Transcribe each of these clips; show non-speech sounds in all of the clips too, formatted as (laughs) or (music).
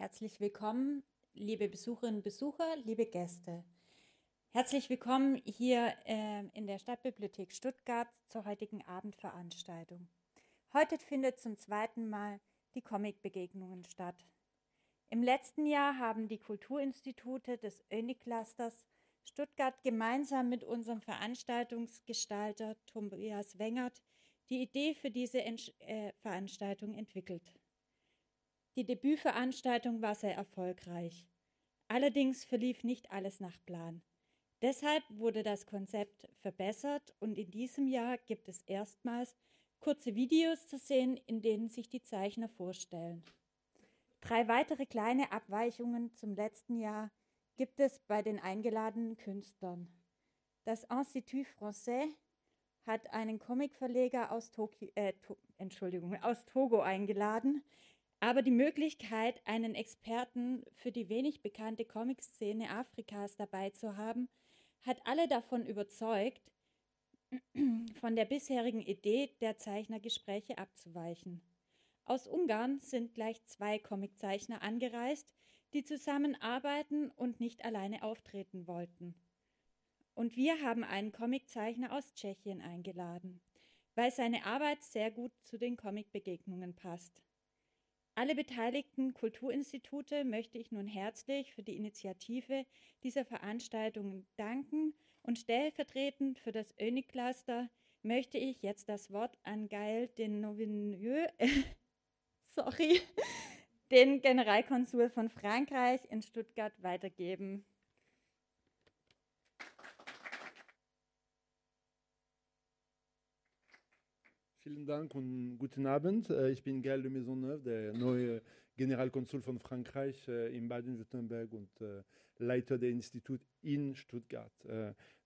Herzlich willkommen, liebe Besucherinnen und Besucher, liebe Gäste. Herzlich willkommen hier äh, in der Stadtbibliothek Stuttgart zur heutigen Abendveranstaltung. Heute findet zum zweiten Mal die Comic-Begegnungen statt. Im letzten Jahr haben die Kulturinstitute des Öni-Clusters Stuttgart gemeinsam mit unserem Veranstaltungsgestalter Tobias Wengert die Idee für diese Entsch äh, Veranstaltung entwickelt. Die Debütveranstaltung war sehr erfolgreich. Allerdings verlief nicht alles nach Plan. Deshalb wurde das Konzept verbessert und in diesem Jahr gibt es erstmals kurze Videos zu sehen, in denen sich die Zeichner vorstellen. Drei weitere kleine Abweichungen zum letzten Jahr gibt es bei den eingeladenen Künstlern. Das Institut Français hat einen Comicverleger aus, Toki äh, to Entschuldigung, aus Togo eingeladen, aber die Möglichkeit, einen Experten für die wenig bekannte Comic-Szene Afrikas dabei zu haben, hat alle davon überzeugt, (clears throat) von der bisherigen Idee der Zeichnergespräche abzuweichen. Aus Ungarn sind gleich zwei Comiczeichner angereist, die zusammenarbeiten und nicht alleine auftreten wollten. Und wir haben einen Comiczeichner aus Tschechien eingeladen, weil seine Arbeit sehr gut zu den Comicbegegnungen passt. Alle beteiligten Kulturinstitute möchte ich nun herzlich für die Initiative dieser Veranstaltung danken und stellvertretend für das Öni-Cluster möchte ich jetzt das Wort an Gail den Novineux, sorry, den Generalkonsul von Frankreich in Stuttgart weitergeben. Vielen Dank und guten Abend. Äh, ich bin Gaël de Maisonneuve, der neue Generalkonsul von Frankreich äh, in Baden-Württemberg und äh, Leiter des Instituts in Stuttgart.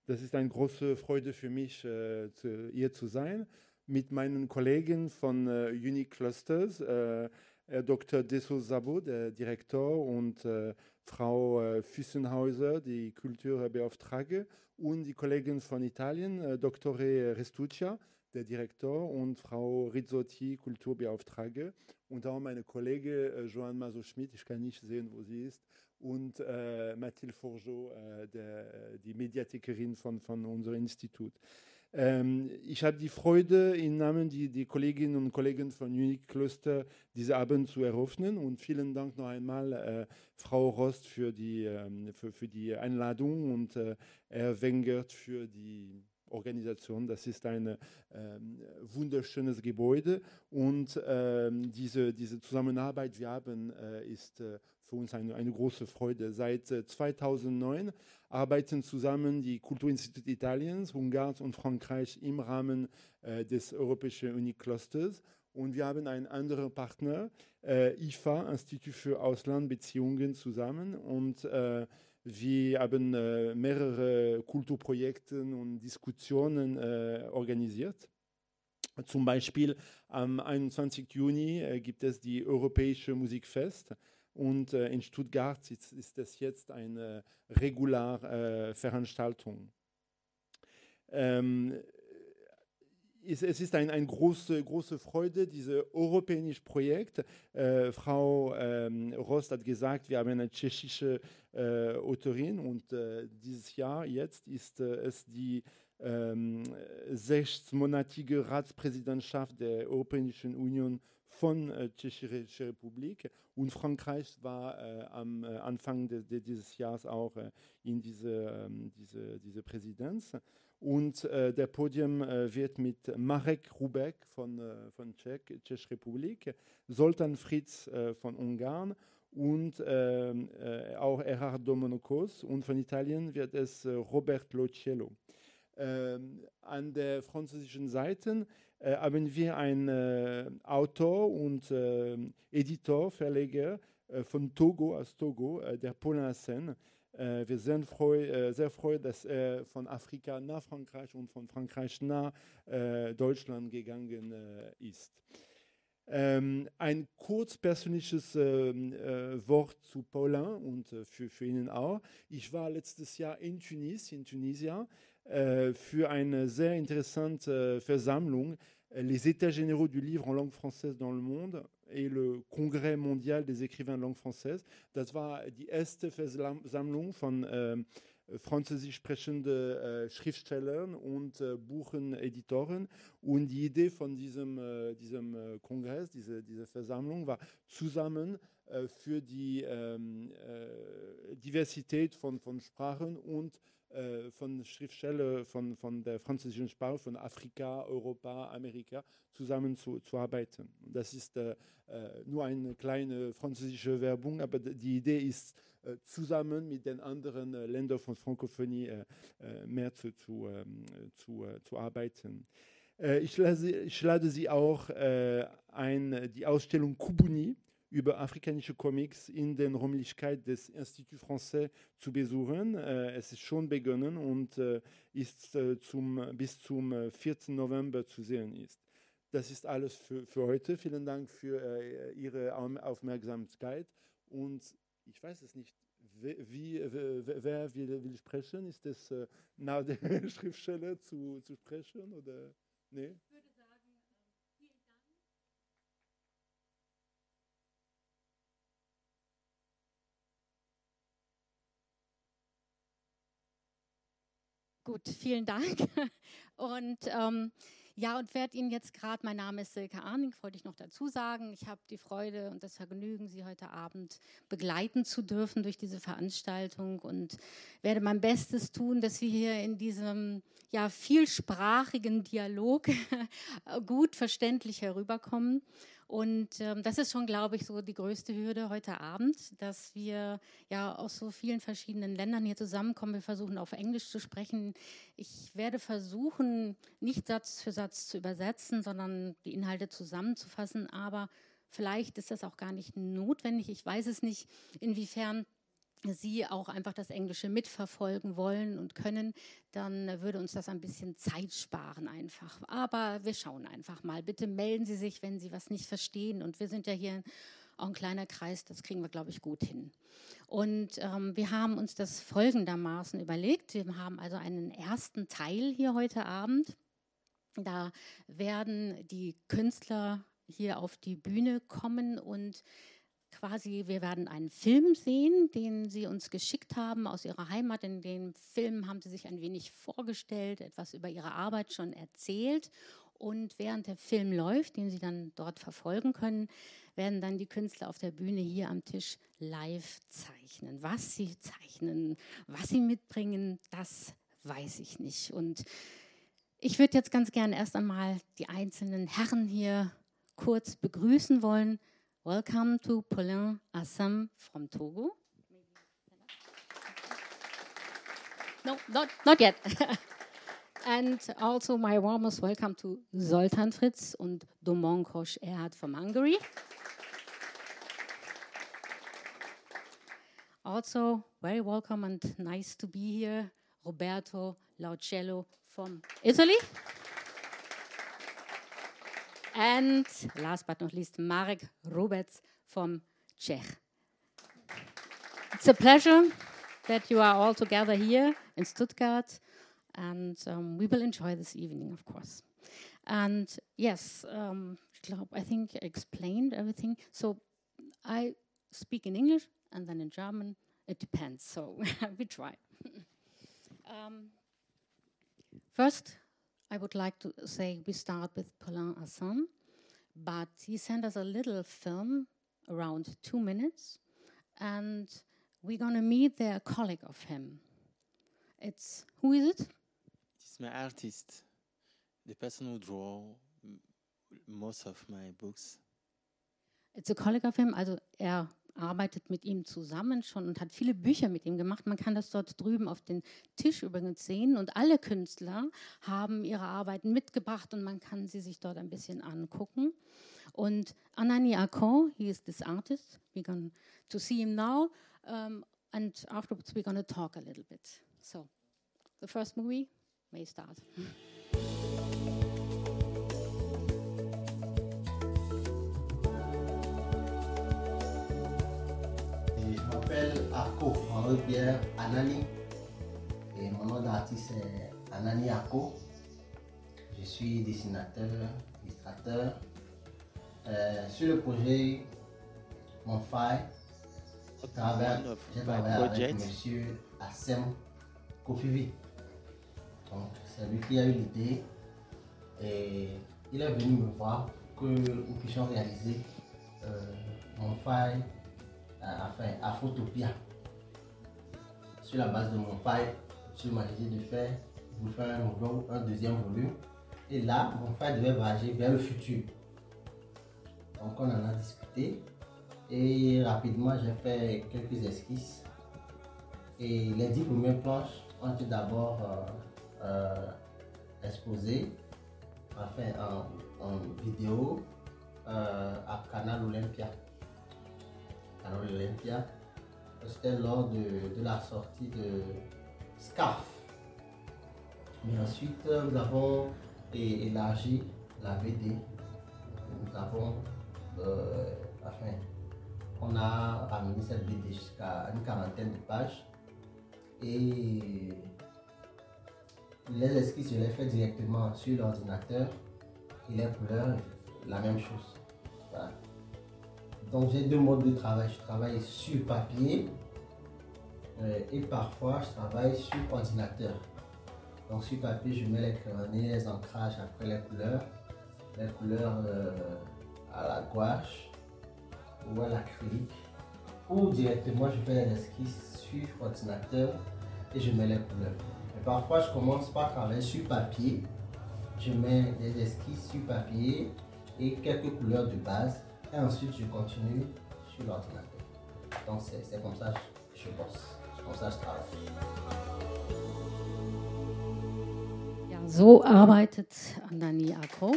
Das ist eine große Freude für mich, hier zu sein mit meinen Kollegen von Unique Clusters, Herr Dr. Deso Sabo, der Direktor, und Frau Füssenhauser, die Kulturbeauftragte, und die Kollegen von Italien, Dr. Restuccia, der Direktor, und Frau Rizzotti, Kulturbeauftragte, und auch meine Kollege äh, Joanne Maso-Schmidt, ich kann nicht sehen, wo sie ist, und äh, Mathilde Forgeot, äh, der, die Mediathikerin von, von unserem Institut. Ähm, ich habe die Freude, im Namen die, die Kolleginnen und Kollegen von Unique Cluster diese Abend zu eröffnen. Und vielen Dank noch einmal äh, Frau Rost für die, ähm, für, für die Einladung und äh, Herr Wengert für die Organisation. Das ist ein äh, wunderschönes Gebäude und äh, diese, diese Zusammenarbeit, wir haben, äh, ist äh, für uns eine, eine große Freude. Seit 2009 äh, arbeiten zusammen die Kulturinstitute Italiens, Ungarns und Frankreich im Rahmen äh, des Europäischen Uniclusters. Und wir haben einen anderen Partner, IFA, Institut für Auslandbeziehungen, zusammen. Und wir haben äh, mehrere Kulturprojekte und Diskussionen äh, organisiert. Zum Beispiel am 21. Juni äh, gibt es die Europäische Musikfest und äh, in Stuttgart ist, ist das jetzt eine reguläre Veranstaltung. Ähm, es ist eine ein große, große Freude, dieses europäische Projekt. Äh, Frau ähm, Rost hat gesagt, wir haben eine tschechische äh, Autorin und äh, dieses Jahr jetzt ist äh, es die ähm, sechsmonatige Ratspräsidentschaft der Europäischen Union von äh, Tschechischer Republik und Frankreich war äh, am äh, Anfang de, de dieses Jahres auch äh, in diese, ähm, diese, diese Präsidenz. Und äh, der Podium äh, wird mit Marek Rubek von, äh, von Tschech, Tschechische Republik, Soltan Fritz äh, von Ungarn und ähm, äh, auch Erhard Domonokos. Und von Italien wird es äh, Robert Locello. Ähm, an der französischen Seite haben wir einen Autor und Editor, Verleger von Togo aus Togo, der Paulin Hassen, äh, wir sind freu, äh, sehr froh, dass er von Afrika nach Frankreich und von Frankreich nach äh, Deutschland gegangen ist. Ähm, ein kurz persönliches ähm, äh, Wort zu Paulin und äh, für, für ihn auch. Ich war letztes Jahr in Tunis, in Tunisia, äh, für eine sehr interessante Versammlung, Les États généraux du livre en langue française dans le monde, et le Congrès mondial des écrivains de langue française. Das war die erste Versammlung von äh, französisch sprechenden äh, Schriftstellern und äh, Bucheneditoren. Und die Idee von diesem, äh, diesem äh, Kongress, diese, diese Versammlung, war zusammen äh, für die ähm, äh, Diversität von, von Sprachen und äh, von Schriftstellern von, von der französischen Sprache, von Afrika, Europa, Amerika zusammenzuarbeiten. Zu das ist äh, äh, nur eine kleine französische Werbung, aber die Idee ist, äh, zusammen mit den anderen äh, Ländern von Frankophonie äh, mehr zu, zu, ähm, zu, zu arbeiten. Ich lade, ich, lade, Sie auch ein, die Ausstellung Kubuni über afrikanische Comics in den Räumlichkeiten des Institut Français zu besuchen. Äh, es ist schon begonnen und äh, ist äh, zum, bis zum 4. November zu sehen ist. Das ist alles für, für heute. Vielen Dank für Ihre Aufmerksamkeit und ich weiß es nicht, wie, wie, wer will, will, sprechen? Ist es nach der (laughs) Schriftsteller zu, zu sprechen oder? Nee? Gut, vielen Dank. (laughs) Und ähm, ja, und werde Ihnen jetzt gerade, mein Name ist Silke Arning, wollte ich noch dazu sagen. Ich habe die Freude und das Vergnügen, Sie heute Abend begleiten zu dürfen durch diese Veranstaltung und werde mein Bestes tun, dass wir hier in diesem ja, vielsprachigen Dialog (laughs) gut verständlich herüberkommen. Und ähm, das ist schon, glaube ich, so die größte Hürde heute Abend, dass wir ja aus so vielen verschiedenen Ländern hier zusammenkommen. Wir versuchen auf Englisch zu sprechen. Ich werde versuchen, nicht Satz für Satz zu übersetzen, sondern die Inhalte zusammenzufassen. Aber vielleicht ist das auch gar nicht notwendig. Ich weiß es nicht, inwiefern Sie auch einfach das Englische mitverfolgen wollen und können, dann würde uns das ein bisschen Zeit sparen einfach. Aber wir schauen einfach mal. Bitte melden Sie sich, wenn Sie was nicht verstehen. Und wir sind ja hier auch ein kleiner Kreis, das kriegen wir, glaube ich, gut hin. Und ähm, wir haben uns das folgendermaßen überlegt. Wir haben also einen ersten Teil hier heute Abend. Da werden die Künstler hier auf die Bühne kommen und quasi, wir werden einen Film sehen, den Sie uns geschickt haben aus Ihrer Heimat. In dem Film haben Sie sich ein wenig vorgestellt, etwas über Ihre Arbeit schon erzählt. Und während der Film läuft, den Sie dann dort verfolgen können, werden dann die Künstler auf der Bühne hier am Tisch live zeichnen. Was sie zeichnen, was sie mitbringen, das weiß ich nicht. Und ich würde jetzt ganz gerne erst einmal die einzelnen Herren hier kurz begrüßen wollen. Welcome to Paulin Assem from Togo. No, not, not yet. (laughs) and also my warmest welcome to Zoltan Fritz and Domonkos Erhard from Hungary. Also, very welcome and nice to be here, Roberto Lauciello from Italy. And last but not least, Marek Rubec from Czech. It's a pleasure that you are all together here in Stuttgart, and um, we will enjoy this evening, of course. And yes, um, I think I explained everything. So I speak in English and then in German. It depends. So (laughs) we try. (laughs) um, first, I would like to say we start with Paulin Assem, but he sent us a little film around two minutes, and we're going to meet a colleague of him. It's who is it? It's my artist, the person who draw most of my books. It's a colleague of him, also er arbeitet mit ihm zusammen schon und hat viele Bücher mit ihm gemacht. Man kann das dort drüben auf den Tisch übrigens sehen. Und alle Künstler haben ihre Arbeiten mitgebracht und man kann sie sich dort ein bisschen angucken. Und Anani Akon, he is this artist. We're going to see him now. Um, and afterwards we're going to talk a little bit. So, the first movie may start. (laughs) Ako, Henri-Pierre Anani. Et mon nom d'artiste est Anani Ako. Je suis dessinateur, illustrateur. Euh, sur le projet Mon Fire, j'ai travaillé, avec monsieur Assem Kofivi. Donc, c'est lui qui a eu l'idée et il est venu me voir que nous puissions réaliser euh, Mon euh, enfin Afrotopia. Sur la base de Mon Fire, j'ai imaginé de faire, de faire un, nouveau- un deuxième volume. Et là, Mon Fire devait voyager vers le futur. Donc on en a discuté et rapidement j'ai fait quelques esquisses. Et les dix premières planches ont été d'abord euh, euh, exposées enfin, en, en vidéo euh, à Canal Olympia. Canal Olympia, c'était lors de, la sortie de Scarf. Mais ensuite, euh, nous avons élargi la BD. Nous avons euh, enfin, on a ramené cette BD jusqu'à une quarantaine de pages. Et les esquisses, je les fais directement sur l'ordinateur. Et les couleurs, la même chose. Voilà. Donc j'ai deux modes de travail. Je travaille sur papier euh, et parfois je travaille sur ordinateur. Donc sur papier, je mets les crayonnés, les ancrages après les couleurs. Les couleurs euh, à la gouache ou à l'acrylique. Ou directement, je fais les esquisses sur ordinateur et je mets les couleurs. Parfois, je commence par travailler sur papier. Je mets des esquisses sur papier et quelques couleurs de base. Et ensuite, je continue sur l'ordinateur. Donc, c'est comme ça que je bosse. Comme ça je travaille. Ja, so arbeitet Andani Akko.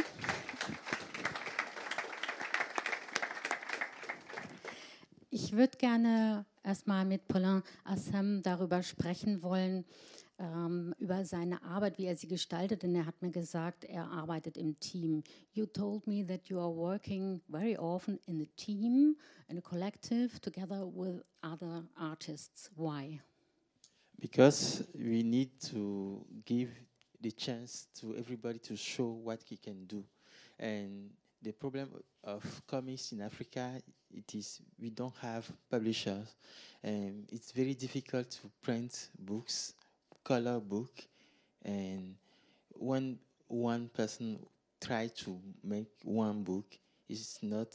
Ich würde gerne erstmal mit Paulin Assem darüber sprechen wollen, ähm, über seine Arbeit, wie er sie gestaltet, denn er hat mir gesagt, er arbeitet im Team. You told me that you are working very often in a team, in a collective, together with other artists. Why? because we need to give the chance to everybody to show what he can do and the problem of comics in africa it is we don't have publishers and it's very difficult to print books color book and when one person try to make one book it's not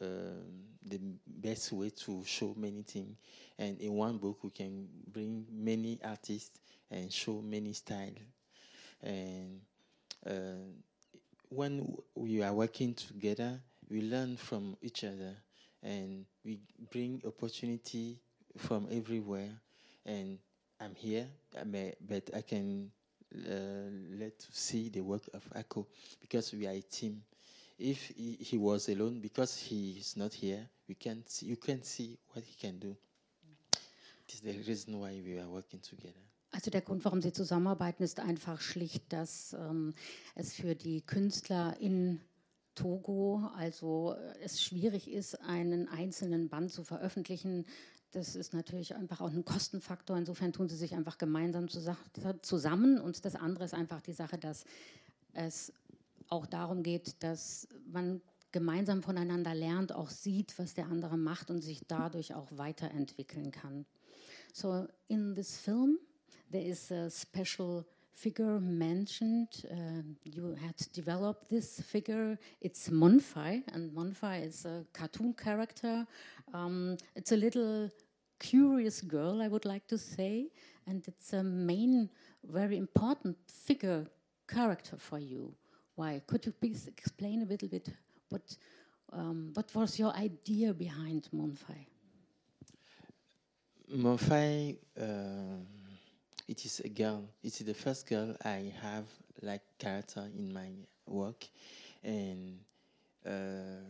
um, the best way to show many things. And in one book, we can bring many artists and show many style. And uh, when we are working together, we learn from each other, and we bring opportunity from everywhere. And I'm here, a, but I can uh, let see the work of Ako because we are a team. If he, he was alone because he is not here we can see you can see what he can do. It is the reason why we are working together. Also der Grund, warum sie zusammenarbeiten, ist einfach schlicht, dass ähm, es für die Künstler in Togo, also äh, es schwierig ist, einen einzelnen Band zu veröffentlichen. Das ist natürlich einfach auch ein Kostenfaktor. Insofern tun sie sich einfach gemeinsam zusa- zusammen. Und das andere ist einfach die Sache, dass es auch darum geht, dass man gemeinsam voneinander lernt, auch sieht, was der andere macht und sich dadurch auch weiterentwickeln kann. So in this film, there is a special figure mentioned. Uh, you had developed this figure. It's Monfai, and Monfai is a cartoon character. Um, it's a little curious girl, I would like to say, and it's a main, very important figure character for you. Why? Could you please explain a little bit what um, what was your idea behind Monfai? Mofai, um it is a girl. It is the first girl I have like character in my work, and uh,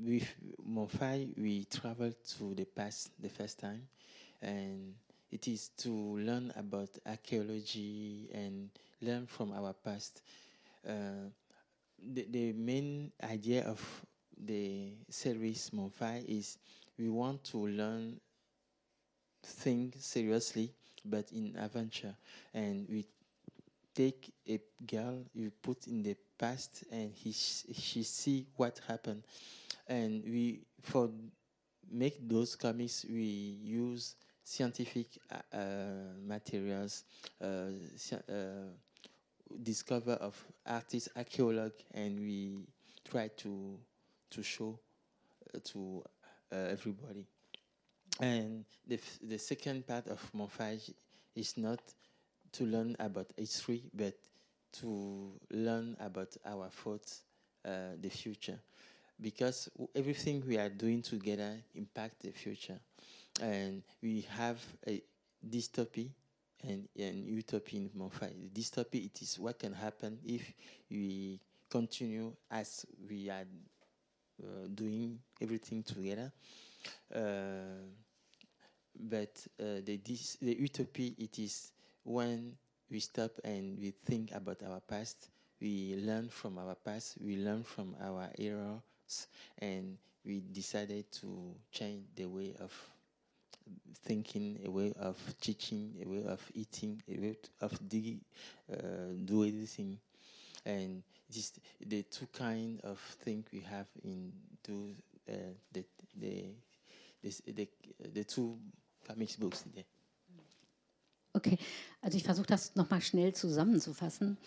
with Mofai we traveled to the past the first time, and it is to learn about archaeology and learn from our past. Uh, the, the main idea of the series Monfai is we want to learn things seriously, but in adventure, and we take a girl you put in the past and he she see what happened. And we for make those comics we use scientific uh, materials uh, uh, discover of artists archaeolog and we try to to show uh, to uh, everybody and the, the second part of Monfage is not to learn about history, but to learn about our thoughts, uh, the future. Because everything we are doing together impact the future. And we have a dystopy and an utopia in Monfage. The dystopy, it is what can happen if we continue as we are uh, doing everything together. Uh, but uh, the, the utopia, it is when we stop and we think about our past, we learn from our past, we learn from our errors, and we decided to change the way of thinking, a way of teaching, a way of eating, a way of dig, uh, do everything. And this the two kind of thing we have in two, uh, the, the, the, the, two. Okay, also ich versuche das nochmal schnell zusammenzufassen.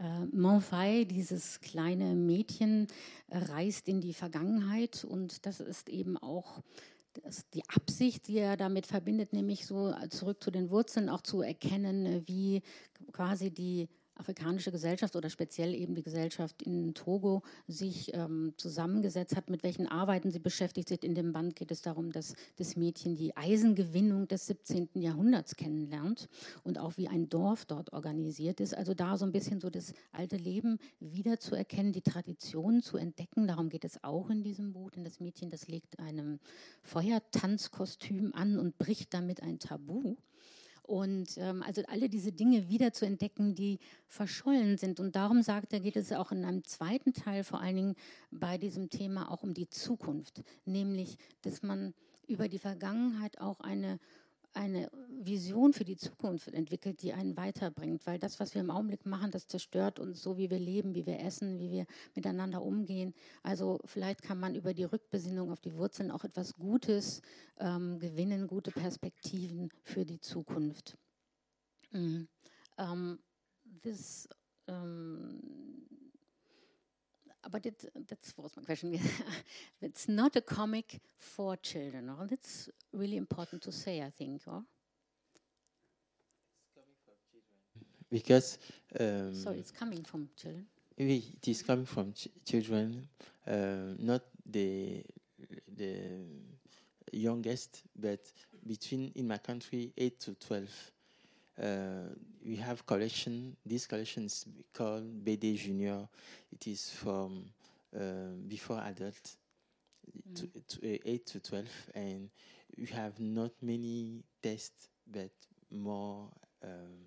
Äh, Monfay, dieses kleine Mädchen, äh, reist in die Vergangenheit und das ist eben auch die Absicht, die er damit verbindet, nämlich so zurück zu den Wurzeln auch zu erkennen, wie quasi die afrikanische Gesellschaft oder speziell eben die Gesellschaft in Togo sich ähm, zusammengesetzt hat, mit welchen Arbeiten sie beschäftigt sind. In dem Band geht es darum, dass das Mädchen die Eisengewinnung des 17. Jahrhunderts kennenlernt und auch wie ein Dorf dort organisiert ist. Also da so ein bisschen so das alte Leben wiederzuerkennen, die Traditionen zu entdecken. Darum geht es auch in diesem Buch, denn das Mädchen, das legt einem Feuertanzkostüm an und bricht damit ein Tabu. Und ähm, also alle diese Dinge wieder zu entdecken, die verschollen sind. Und darum sagt er, geht es auch in einem zweiten Teil vor allen Dingen bei diesem Thema auch um die Zukunft. Nämlich, dass man über die Vergangenheit auch eine eine Vision für die Zukunft entwickelt, die einen weiterbringt. Weil das, was wir im Augenblick machen, das zerstört uns so, wie wir leben, wie wir essen, wie wir miteinander umgehen. Also vielleicht kann man über die Rückbesinnung auf die Wurzeln auch etwas Gutes ähm, gewinnen, gute Perspektiven für die Zukunft. Mm. Um, ähm, this um, ähm, but it, that was my question. it's not a comic for children. Or that's really important to say, I think. Or because um, so it's coming from children. It is coming from ch children, uh, not the the youngest, but between in my country eight to twelve. Uh, we have collection. This collection is called BD Junior. It is from uh, before adult, mm. to, to uh, eight to twelve, and we have not many tests, but more um,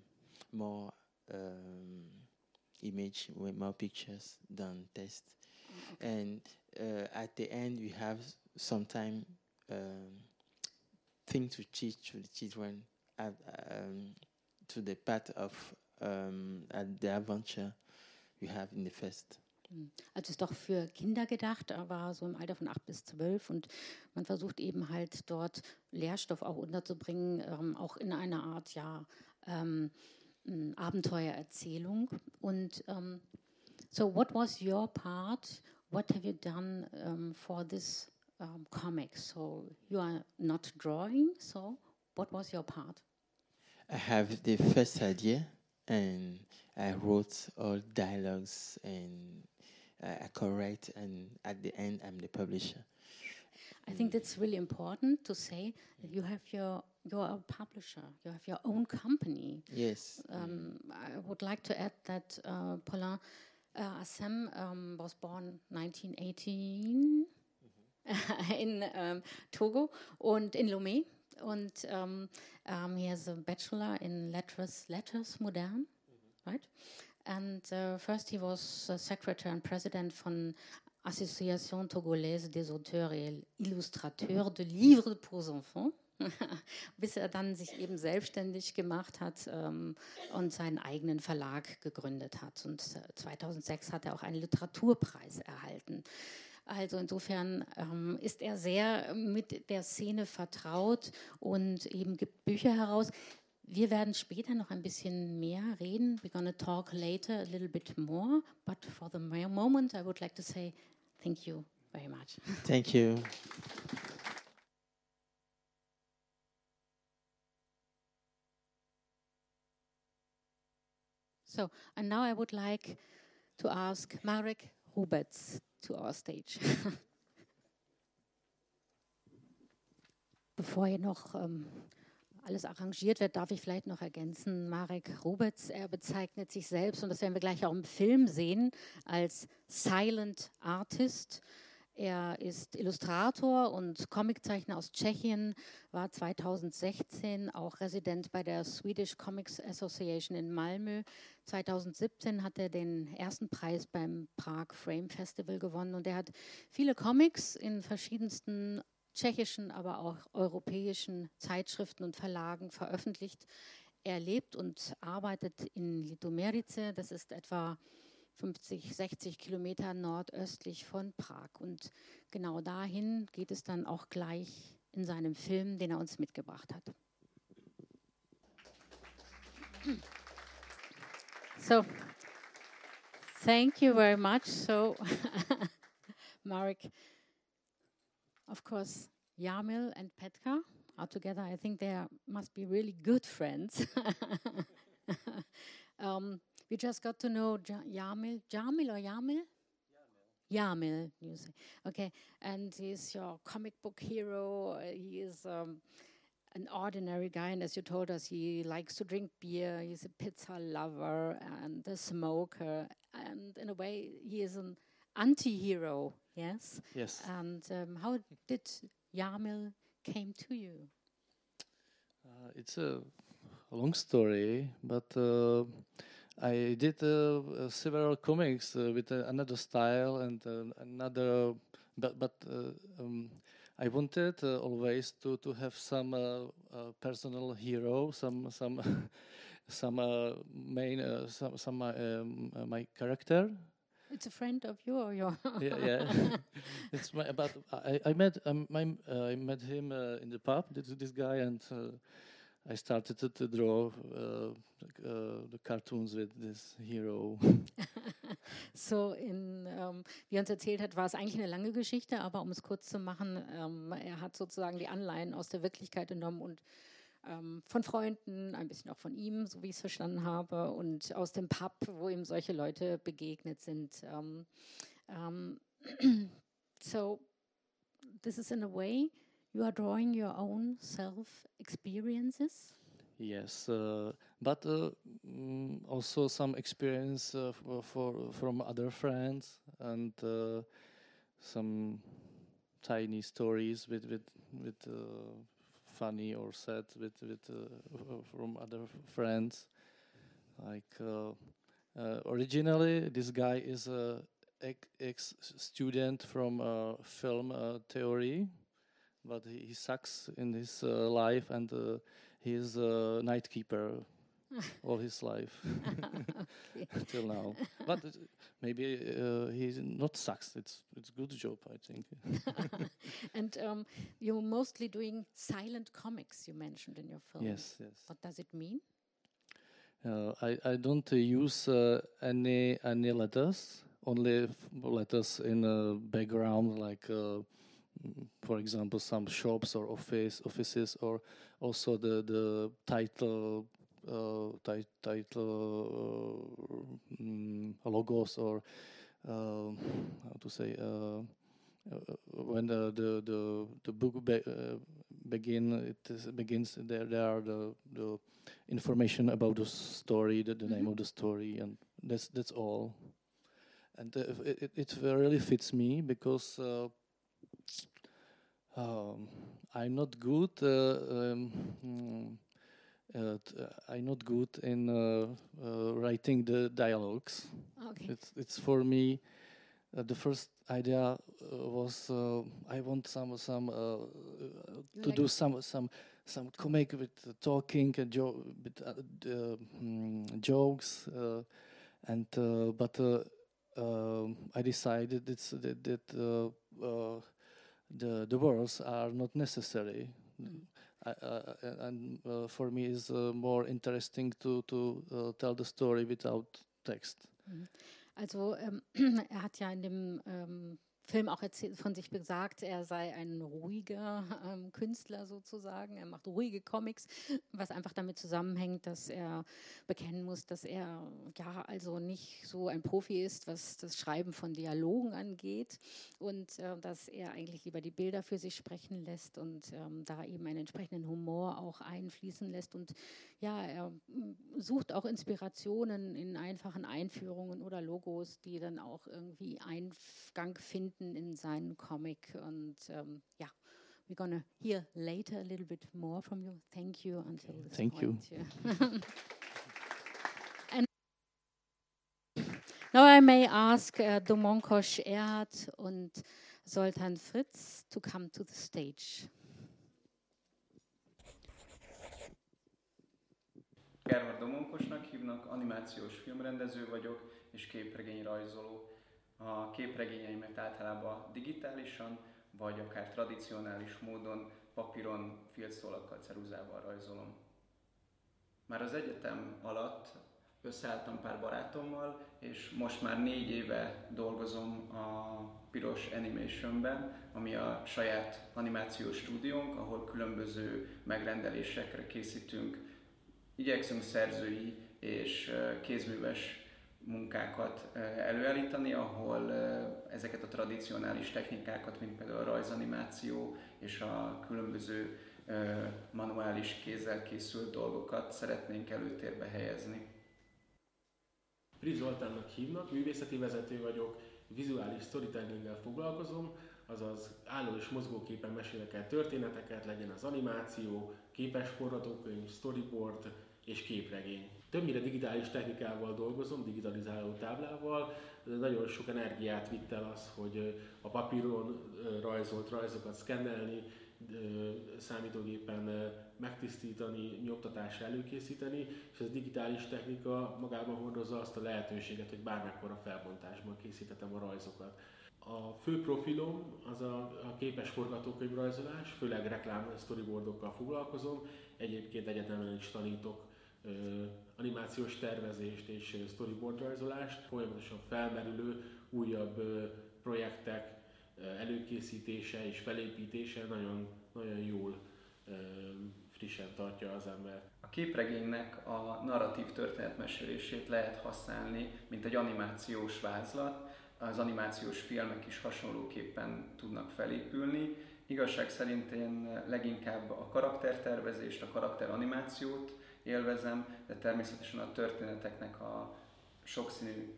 more um, image, more pictures than tests. Oh, okay. And uh, at the end, we have sometime um, thing to teach to the children. Um, to the path of um, the adventure you have in the fest. Hm. Also ist doch für Kinder gedacht, aber so im Alter von acht bis zwölf und man versucht eben halt dort Lehrstoff auch unterzubringen, ähm, auch in einer Art ja ähm, Abenteuererzählung. Und ähm, so, what was your part? What have you done um, for this um, comic? So you are not drawing. So what was your part? I have the first idea and I wrote all dialogues and I correct and at the end I'm the publisher. I think that's really important to say that you have your you're a publisher, you have your own company. Yes. Um, I would like to add that uh, Paulin uh, Assem um, was born 1918 mm-hmm. (laughs) in um, Togo and in Lomé and um, um, he has a bachelor in letters, letters modern, mm-hmm. right? And uh, first he was secretary and president von Association Togolaise des auteurs et illustrateurs de livres pour enfants. (laughs) bis er dann sich eben selbstständig gemacht hat ähm, und seinen eigenen Verlag gegründet hat. Und 2006 hat er auch einen Literaturpreis erhalten. Also insofern ähm, ist er sehr mit der Szene vertraut und eben gibt Bücher heraus. Wir werden später noch ein bisschen mehr reden. We're going to talk later a little bit more. But for the moment, I would like to say thank you very much. (laughs) Thank you. So, and now I would like to ask Marek Rubets to our stage. (laughs) Bevor hier noch ähm, alles arrangiert wird, darf ich vielleicht noch ergänzen, Marek Rubetz, er bezeichnet sich selbst, und das werden wir gleich auch im Film sehen, als Silent Artist. Er ist Illustrator und Comiczeichner aus Tschechien, war 2016 auch Resident bei der Swedish Comics Association in Malmö. 2017 hat er den ersten Preis beim Prague Frame Festival gewonnen und er hat viele Comics in verschiedensten tschechischen, aber auch europäischen Zeitschriften und Verlagen veröffentlicht. Er lebt und arbeitet in Litomerice, das ist etwa 50, 60 Kilometer nordöstlich von Prag. Und genau dahin geht es dann auch gleich in seinem Film, den er uns mitgebracht hat. So, thank you very much. So, (laughs) Marek, of course, Yamil and Petka are together. I think they are, must be really good friends. (laughs) um, we just got to know Yamil, Jamil or Yamil? Yamil, you say. Okay, and he's your comic book hero. He is um, an ordinary guy, and as you told us, he likes to drink beer. He's a pizza lover and a smoker, and in a way, he is an anti-hero. Yes. Yes. And um, how did Yamil came to you? Uh, it's a long story, but. Uh, I did uh, uh, several comics uh, with another style and another, but but um, I wanted always to to have some personal hero, some some (laughs) some main some some um, my character it's a friend of you or your? yeah, yeah. (laughs) (laughs) it's my, but I, I met um, my, uh, I met him uh, in the pub. This, this guy, and uh, I started to, to draw uh, uh, the cartoons with this hero. (laughs) so, in, ähm, wie er uns erzählt hat, war es eigentlich eine lange Geschichte, aber um es kurz zu machen, ähm, er hat sozusagen die Anleihen aus der Wirklichkeit genommen und ähm, von Freunden, ein bisschen auch von ihm, so wie ich es verstanden habe, und aus dem Pub, wo ihm solche Leute begegnet sind. Um, um, (clears throat) so, this is in a way you are drawing your own self experiences? Yes, uh, but uh, mm, also some experience uh, for, for, from other friends and uh, some tiny stories with with with uh, funny or sad with with uh, from other friends. Like originally, this guy is a ex student from film theory but he, he sucks in his uh, life and uh, he's a night keeper (laughs) all his life (laughs) (laughs) till now. But maybe uh, he's not sucks. It's it's good job, I think. and um, you're mostly doing silent comics. You mentioned in your film. Yes, yes. What does it mean? Uh, I I don't uh, use uh, any any letters. Only letters in the background, like for example, some shops or office offices, or also the the title uh, title uh, mm, logos or uh, how to say uh, uh, when the the the, the book be, uh, begin it is, begins there there are the the information about the story the, the mm -hmm. name of the story and that's that's all and it, it, it really fits me because um, I'm not good. Uh, um, uh, I'm not good in uh, uh, writing the dialogues. Okay. It's it's for me. Uh, the first idea uh, was I want some some to do some some some comic with talking and jo- with uh, mm, jokes, uh, and uh, but um, I decided it's that, that the the words are not necessary. Mm. Uh, and uh, for me is uh, more interesting to to tell the story without text. Mhm. Also ähm, (clears throat) er hat ja in dem ähm, Film auch erzählt, von sich gesagt, er sei ein ruhiger ähm, Künstler sozusagen. Er macht ruhige Comics, was einfach damit zusammenhängt, dass er bekennen muss, dass er ja also nicht so ein Profi ist, was das Schreiben von Dialogen angeht und äh, dass er eigentlich lieber die Bilder für sich sprechen lässt und ähm, da eben einen entsprechenden Humor auch einfließen lässt. Und ja, er mm, sucht auch Inspirationen in einfachen Einführungen oder Logos, die dann auch irgendwie Eingang finden finden in seinem Comic. Und ähm, ja, we're gonna hear later a little bit more from you. Thank you until this Thank point. you. (laughs) And now I may ask uh, Domonkos Erhard und Zoltan Fritz to come to the stage. Erhard Domonkosnak hívnak, animációs filmrendező vagyok és képregényrajzoló. A képregényeimet általában digitálisan, vagy akár tradicionális módon papíron, filctollakkal, ceruzával rajzolom. Már az egyetem alatt összeálltam pár barátommal, és most már négy éve dolgozom a Piros Animationben, ami a saját animációs stúdiónk, ahol különböző megrendelésekre készítünk, igyekszünk szerzői és kézműves munkákat előállítani, ahol ezeket a tradicionális technikákat, mint például a rajzanimáció és a különböző manuális kézzel készült dolgokat szeretnénk előtérbe helyezni. Friz Zoltánnak hívnak, művészeti vezető vagyok, vizuális storytellinggel foglalkozom, azaz álló és mozgóképen mesélek el történeteket, legyen az animáció, képes forgatókönyv, storyboard és képregény többnyire digitális technikával dolgozom, digitalizáló táblával, nagyon sok energiát vitt el az, hogy a papíron rajzolt rajzokat szkennelni, számítógépen megtisztítani, nyomtatásra előkészíteni, és ez a digitális technika magában hordozza azt a lehetőséget, hogy bármekkora felbontásban készíthetem a rajzokat. A fő profilom az a, a képes forgatókönyvrajzolás, főleg reklám storyboardokkal foglalkozom, egyébként egyetemen is tanítok animációs tervezést és storyboard rajzolást, folyamatosan felmerülő újabb projektek előkészítése és felépítése nagyon, nagyon jól frissen tartja az ember. A képregénynek a narratív történetmesélését lehet használni, mint egy animációs vázlat. Az animációs filmek is hasonlóképpen tudnak felépülni. Igazság szerint én leginkább a karaktertervezést, a karakteranimációt élvezem, de természetesen a történeteknek a sokszínű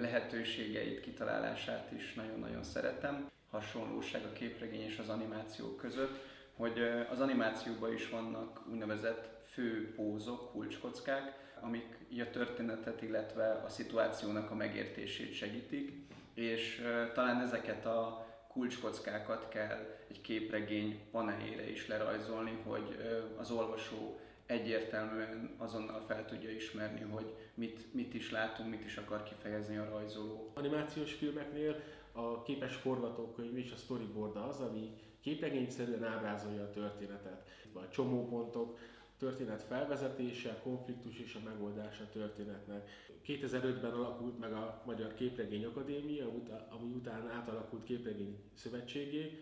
lehetőségeit, kitalálását is nagyon-nagyon szeretem. Hasonlóság a képregény és az animáció között, hogy az animációban is vannak úgynevezett fő pózok, kulcskockák, amik a történetet, illetve a szituációnak a megértését segítik, és talán ezeket a kulcskockákat kell egy képregény paneljére is lerajzolni, hogy az olvasó egyértelműen azonnal fel tudja ismerni, hogy mit, mit is látunk, mit is akar kifejezni a rajzoló. Animációs filmeknél a képes forgatókönyv és a storyboard az, ami képregényszerűen ábrázolja a történetet. A csomópontok, történet felvezetése, konfliktus és a megoldása a történetnek. 2005-ben alakult meg a Magyar Képregény Akadémia, ami után átalakult Képregény Szövetségé,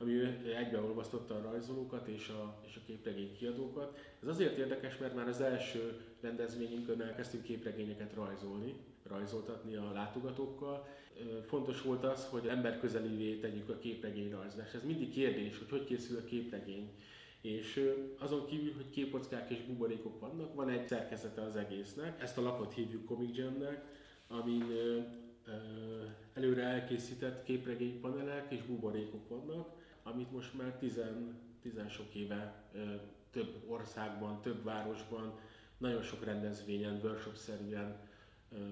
ami egybeolvasztotta a rajzolókat és a, és a képregény kiadókat. Ez azért érdekes, mert már az első rendezvényünkön elkezdtünk képregényeket rajzolni, rajzoltatni a látogatókkal. Fontos volt az, hogy emberközelivé tegyük a képregény rajzolást. Ez mindig kérdés, hogy hogy készül a képregény. És azon kívül, hogy képockák és buborékok vannak, van egy szerkezete az egésznek. Ezt a lapot hívjuk Comic Jamnek, amin előre elkészített képregénypanelek és buborékok vannak, amit most már tizen, tizen sok éve több országban, több városban, nagyon sok rendezvényen, workshop-szerűen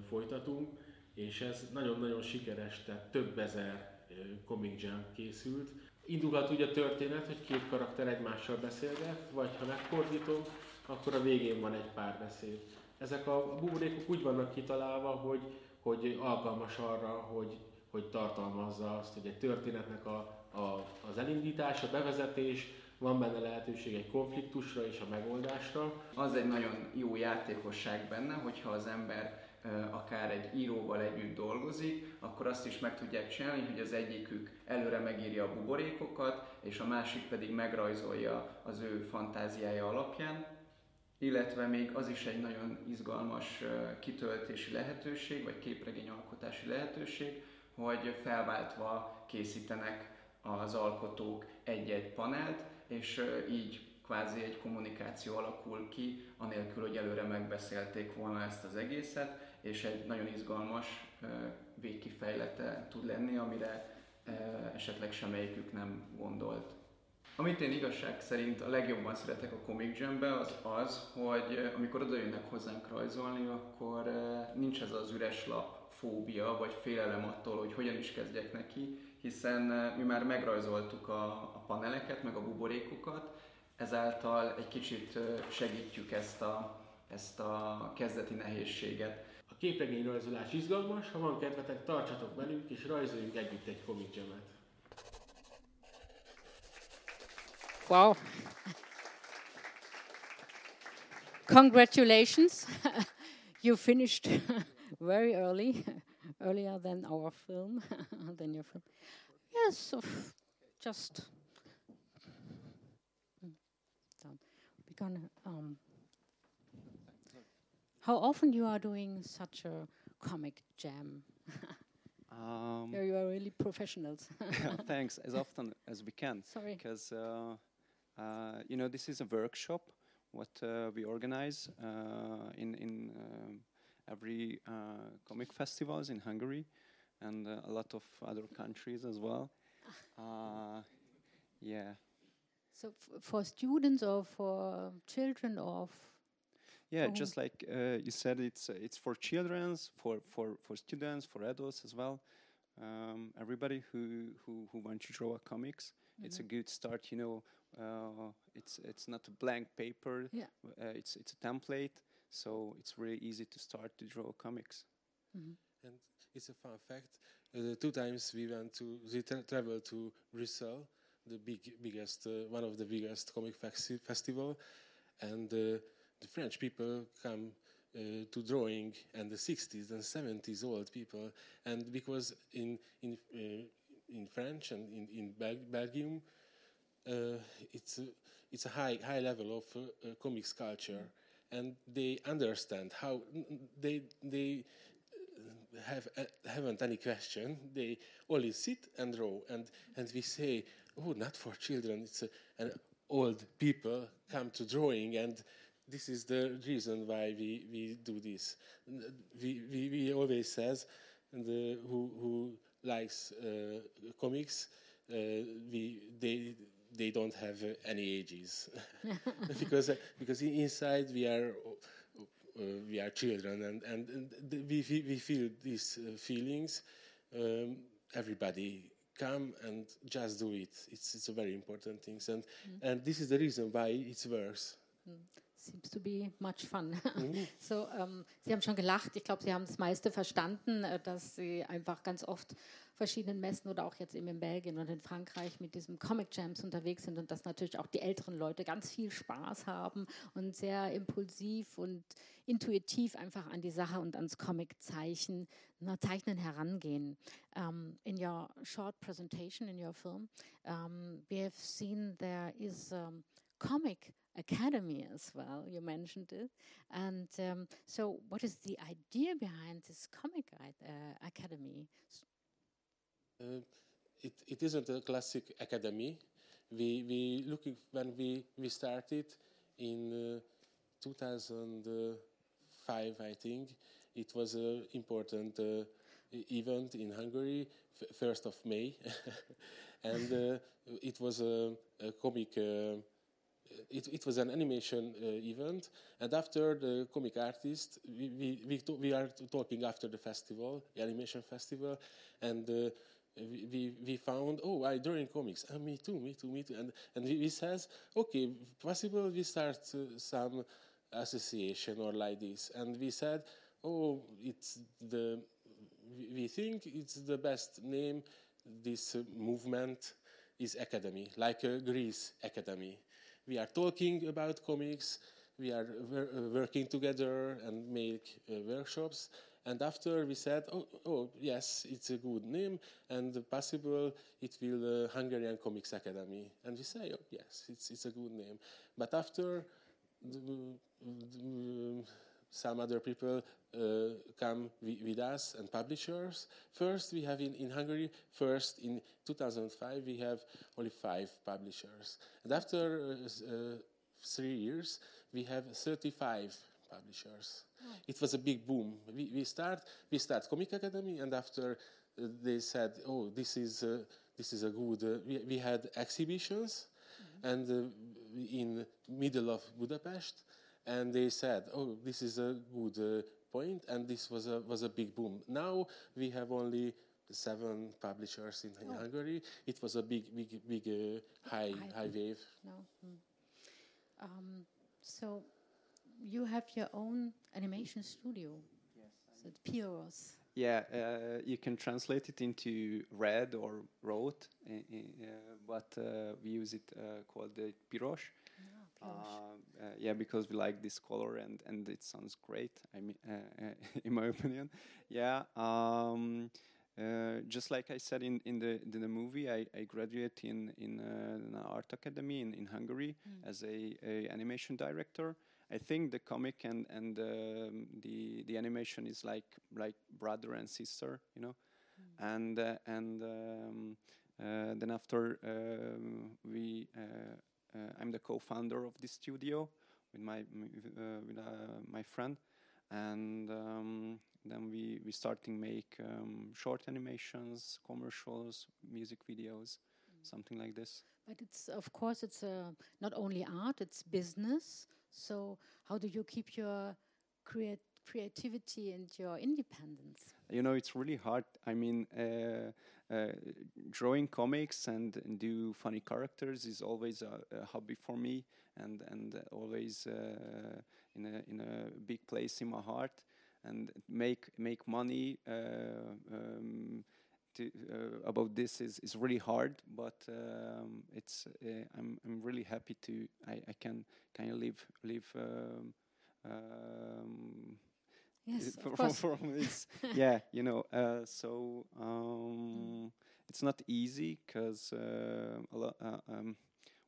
folytatunk, és ez nagyon-nagyon sikeres, tehát több ezer Comic Jam készült. Indulhat úgy a történet, hogy két karakter egymással beszélget, vagy ha megfordítom, akkor a végén van egy párbeszéd. Ezek a buborékok úgy vannak kitalálva, hogy, hogy alkalmas arra, hogy, hogy tartalmazza azt, hogy egy történetnek a, a, az elindítás, bevezetés, van benne lehetőség egy konfliktusra és a megoldásra. Az egy nagyon jó játékosság benne, hogyha az ember akár egy íróval együtt dolgozik, akkor azt is meg tudják csinálni, hogy az egyikük előre megírja a buborékokat, és a másik pedig megrajzolja az ő fantáziája alapján, illetve még az is egy nagyon izgalmas kitöltési lehetőség, vagy képregényalkotási lehetőség, hogy felváltva készítenek az alkotók egy-egy panelt, és így kvázi egy kommunikáció alakul ki, anélkül, hogy előre megbeszélték volna ezt az egészet, és egy nagyon izgalmas végkifejlete tud lenni, amire esetleg semmelyikük nem gondolt. Amit én igazság szerint a legjobban szeretek a Comic Jam-be, az az, hogy amikor oda jönnek hozzánk rajzolni, akkor nincs ez az üres lap fóbia, vagy félelem attól, hogy hogyan is kezdjek neki, hiszen mi már megrajzoltuk a, a paneleket, meg a buborékokat, ezáltal egy kicsit segítjük ezt a, ezt a kezdeti nehézséget képregényrajzolás izgalmas, ha van kedvetek, tartsatok velünk, és rajzoljunk együtt egy comic jamet. Wow. Congratulations. (laughs) you finished (laughs) very early, (laughs) earlier than our film, (laughs) than your film. Yes, just. We're gonna um, how often you are doing such a comic jam? (laughs) um, you are really professionals. thanks. As often as we can. Sorry. Because uh, uh, you know this is a workshop what uh, we organize uh, in in um, every uh, comic festivals in Hungary and uh, a lot of other countries as well. yeah. So for students or for children or yeah, oh. just like uh, you said, it's uh, it's for children, for for for students, for adults as well. Um, everybody who who who wants to draw a comics, mm-hmm. it's a mm-hmm. good start. You know, uh, it's it's not a blank paper. Yeah. Uh, it's it's a template, so it's really easy to start to draw comics. Mm-hmm. And it's a fun fact. Uh, two times we went to we tra- travel to Brussels, the big biggest uh, one of the biggest comic festival, and the French people come uh, to drawing and the 60s and 70s old people and because in in uh, in French and in in Bel- Belgium uh, it's a, it's a high high level of uh, uh, comics culture and they understand how they they uh, have haven't any question they only sit and draw and and we say oh not for children it's a, an old people come to drawing and this is the reason why we, we do this. We, we, we always says, and uh, who, who likes uh, comics, uh, we, they, they don't have uh, any ages (laughs) because, uh, because inside we are, uh, we are children and, and, and we, we feel these feelings. Um, everybody come and just do it. It's, it's a very important thing. And, mm. and this is the reason why it works. Mm. Seems to be much fun. Mhm. (laughs) so, ähm, Sie haben schon gelacht. Ich glaube, Sie haben das meiste verstanden, äh, dass Sie einfach ganz oft verschiedenen Messen oder auch jetzt eben in Belgien und in Frankreich mit diesem Comic Jams unterwegs sind und dass natürlich auch die älteren Leute ganz viel Spaß haben und sehr impulsiv und intuitiv einfach an die Sache und ans Comic-Zeichen, Zeichnen herangehen. Um, in your short presentation in your film, um, we have seen there is um, comic academy as well. You mentioned it. And um, so, what is the idea behind this comic uh, academy? Uh, it, it isn't a classic academy. We, we looking when we, we started in uh, 2005, I think. It was an important uh, event in Hungary, first of May, (laughs) and uh, it was a, a comic uh, it, it, was an animation uh, event, and after the comic artist, we, we, we, we, are talking after the festival, the animation festival, and uh, we, we found, oh, I draw in comics. Ah, me too, me too, me too. And, and says, okay, possible we start uh, some association or like this. And we said, oh, it's the, we think it's the best name, this uh, movement is academy, like a Greece academy. We are talking about comics, we are wor working together and make uh, workshops, and after we said, oh, oh, yes, it's a good name, and possible it will uh, Hungarian Comics Academy. And we say, oh, yes, it's, it's a good name. But after the, the, some other people uh, come with us and publishers. First, we have in, in Hungary, first in 2005, we have only five publishers. And after uh, uh, three years, we have 35 publishers. Oh. It was a big boom. We, we start we start Comic Academy, and after uh, they said, "Oh, this is uh, this is a good." Uh, we, we had exhibitions, mm-hmm. and uh, in middle of Budapest, and they said, "Oh, this is a good uh, point," and this was a was a big boom. Now we have only seven publishers in, in oh. Hungary. It was a big big big uh, high high wave. No. Mm. Um, so you have your own animation studio. Yes. So Piros. Yeah, uh, you can translate it into red or rot, uh, uh, but uh, we use it uh, called the Piros. Ah, uh, yeah, because we like this color and, and it sounds great. I mean, (laughs) in my opinion, yeah. Um, just like I said in, in the in the movie, I, I graduated in in an art academy in, in Hungary mm. as a, a animation director, I think the comic and and um, the the animation is like like brother and sister, you know, mm. and uh, and um, uh, then after um, we uh, uh, I'm the co-founder of this studio with my uh, with my friend, and um, then we we starting make um, short animations, commercials, music videos, mm. something like this. But it's of course it's not only art; it's business so, how do you keep your create creativity and your independence? You know, it's really hard. I mean, uh, uh, drawing comics and, and, do funny characters is always a, a hobby for me, and and always uh, in a in a big place in my heart. And make make money uh, um, to, uh, about this is, is really hard, but um, it's uh, I'm I'm really happy to I, I can kind of live live. Um, yes, from, from this, (laughs) yeah, you know. Uh, so um, it's not easy because uh, uh, um,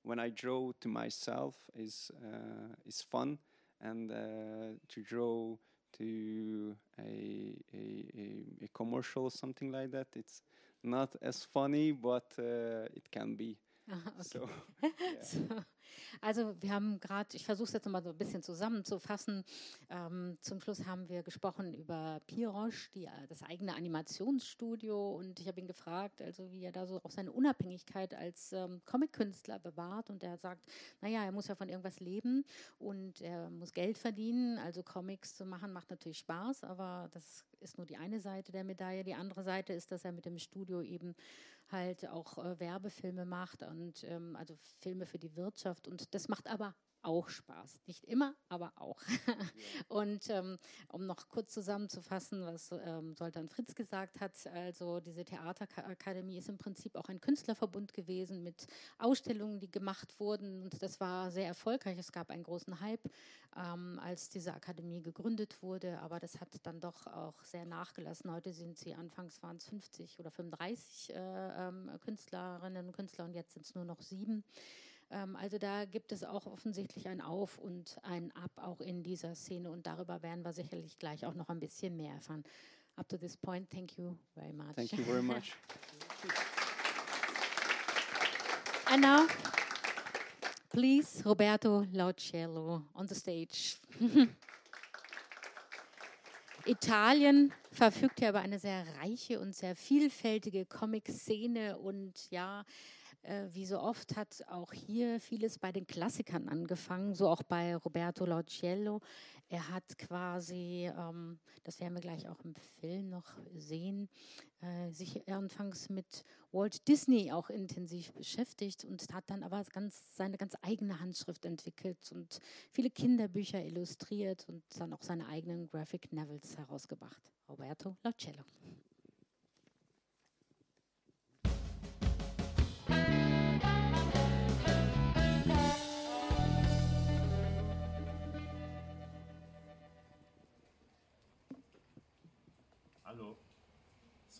when I draw to myself is uh, is fun, and to draw to a, a, a, a commercial or something like that. It's not as funny, but uh, it can be. (laughs) okay. So, (laughs) yeah. so, Also wir haben gerade, ich versuche es jetzt nochmal so ein bisschen zusammenzufassen. Ähm, zum Schluss haben wir gesprochen über Pirosch, die, äh, das eigene Animationsstudio und ich habe ihn gefragt, also wie er da so auch seine Unabhängigkeit als ähm, Comic-Künstler bewahrt und er sagt, naja, er muss ja von irgendwas leben und er muss Geld verdienen, also Comics zu machen macht natürlich Spaß, aber das ist nur die eine Seite der Medaille. Die andere Seite ist, dass er mit dem Studio eben halt auch äh, Werbefilme macht und ähm, also Filme für die Wirtschaft. Und das macht aber auch Spaß. Nicht immer, aber auch. (laughs) und ähm, um noch kurz zusammenzufassen, was ähm, Soltan Fritz gesagt hat, also diese Theaterakademie ist im Prinzip auch ein Künstlerverbund gewesen mit Ausstellungen, die gemacht wurden und das war sehr erfolgreich. Es gab einen großen Hype, ähm, als diese Akademie gegründet wurde, aber das hat dann doch auch sehr nachgelassen. Heute sind sie, anfangs waren es 50 oder 35 äh, ähm, Künstlerinnen und Künstler und jetzt sind es nur noch sieben. Ähm, also da gibt es auch offensichtlich ein Auf und ein Ab auch in dieser Szene und darüber werden wir sicherlich gleich auch noch ein bisschen mehr erfahren. Up to this point, thank you very much. Thank you very much. (laughs) and now, please, Roberto Laucello on the stage. (laughs) Italien verfügt ja über eine sehr reiche und sehr vielfältige Comic-Szene und ja, wie so oft hat auch hier vieles bei den Klassikern angefangen, so auch bei Roberto Lauciello. Er hat quasi, ähm, das werden wir gleich auch im Film noch sehen, äh, sich anfangs mit Walt Disney auch intensiv beschäftigt und hat dann aber ganz, seine ganz eigene Handschrift entwickelt und viele Kinderbücher illustriert und dann auch seine eigenen Graphic Novels herausgebracht. Roberto Laucello.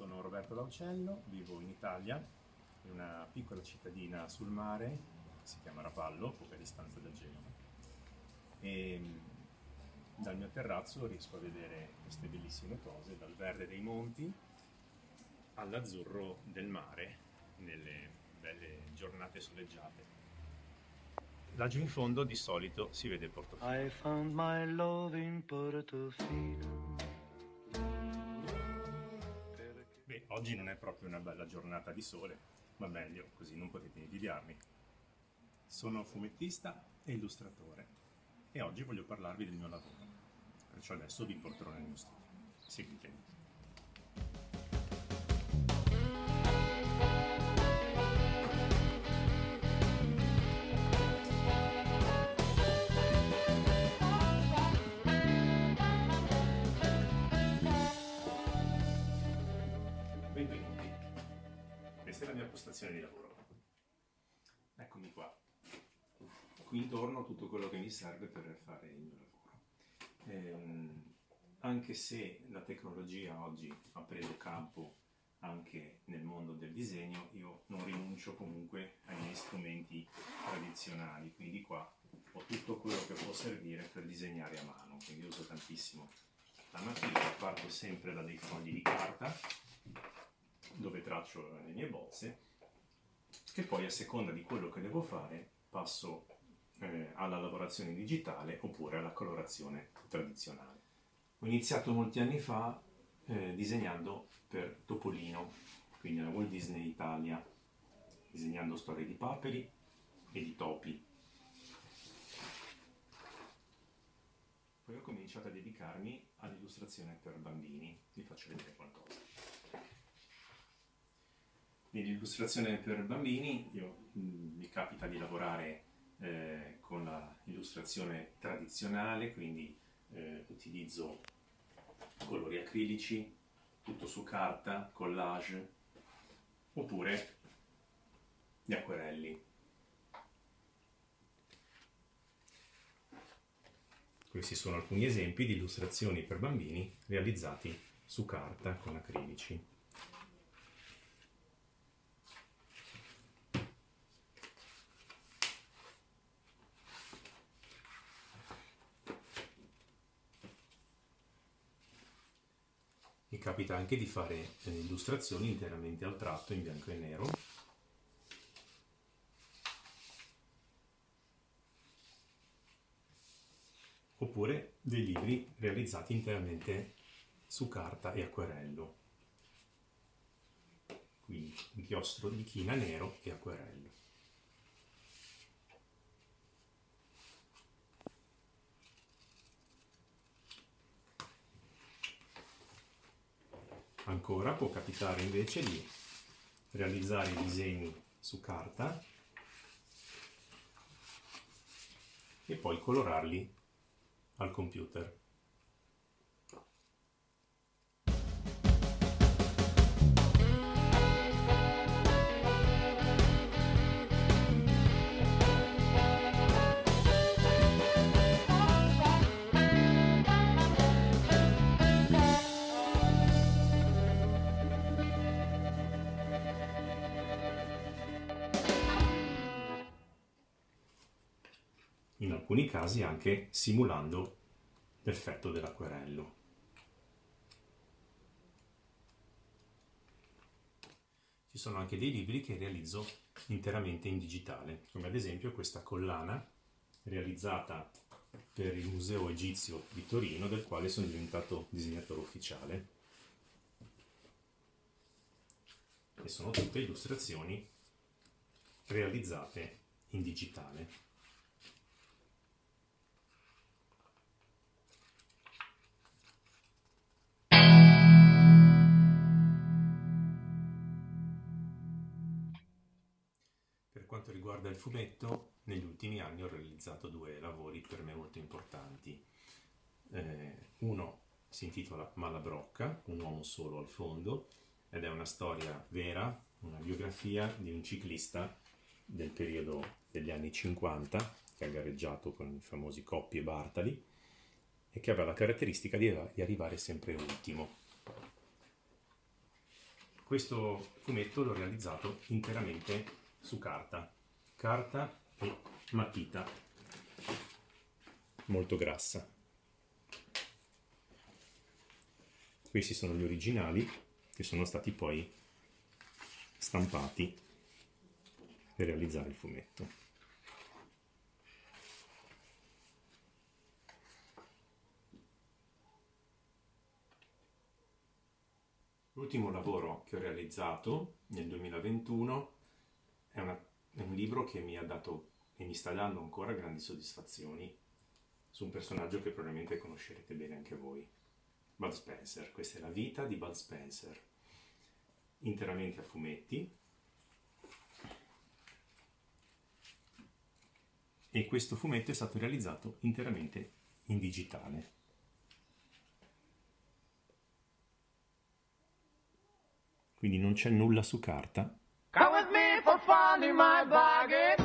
Sono Roberto Laucello, vivo in Italia, in una piccola cittadina sul mare, si chiama Rapallo, poca distanza da Genova. E mm, dal mio terrazzo riesco a vedere queste bellissime cose, dal verde dei monti all'azzurro del mare, nelle belle giornate soleggiate. Laggiù in fondo di solito si vede Portofino. I found my love in Portofino. Oggi non è proprio una bella giornata di sole, ma meglio, così non potete invidiarmi. Sono fumettista e illustratore e oggi voglio parlarvi del mio lavoro. Perciò adesso vi porterò nel mio studio. Seguitemi. Qui intorno tutto quello che mi serve per fare il mio lavoro. Ehm, anche se la tecnologia oggi ha preso campo anche nel mondo del disegno, io non rinuncio comunque ai miei strumenti tradizionali, quindi qua ho tutto quello che può servire per disegnare a mano, quindi uso tantissimo la matita, parto sempre da dei fogli di carta dove traccio le mie bozze e poi a seconda di quello che devo fare passo eh, alla lavorazione digitale oppure alla colorazione tradizionale. Ho iniziato molti anni fa eh, disegnando per Topolino, quindi alla Walt Disney Italia, disegnando storie di paperi e di topi. Poi ho cominciato a dedicarmi all'illustrazione per bambini, vi faccio vedere qualcosa. Nell'illustrazione per bambini io, mh, mi capita di lavorare eh, con l'illustrazione tradizionale, quindi eh, utilizzo colori acrilici, tutto su carta, collage, oppure gli acquerelli. Questi sono alcuni esempi di illustrazioni per bambini realizzati su carta con acrilici. Mi capita anche di fare eh, illustrazioni interamente al tratto in bianco e nero. Oppure dei libri realizzati interamente su carta e acquerello. Quindi inchiostro di china nero e acquerello. Ancora può capitare invece di realizzare i disegni su carta e poi colorarli al computer. Alcuni casi anche simulando l'effetto dell'acquerello. Ci sono anche dei libri che realizzo interamente in digitale, come ad esempio questa collana realizzata per il Museo Egizio di Torino, del quale sono diventato disegnatore ufficiale. E sono tutte illustrazioni realizzate in digitale. Quanto riguarda il fumetto, negli ultimi anni ho realizzato due lavori per me molto importanti. Eh, uno si intitola Malabrocca, un uomo solo al fondo, ed è una storia vera, una biografia di un ciclista del periodo degli anni 50 che ha gareggiato con i famosi Coppi e Bartali e che aveva la caratteristica di, di arrivare sempre ultimo. Questo fumetto l'ho realizzato interamente su carta, carta e matita molto grassa. Questi sono gli originali che sono stati poi stampati per realizzare il fumetto. L'ultimo lavoro che ho realizzato nel 2021 è, una, è un libro che mi ha dato e mi sta dando ancora grandi soddisfazioni su un personaggio che probabilmente conoscerete bene anche voi. Bud Spencer, questa è la vita di Bud Spencer, interamente a fumetti. E questo fumetto è stato realizzato interamente in digitale. Quindi non c'è nulla su carta. Fun in my bargain.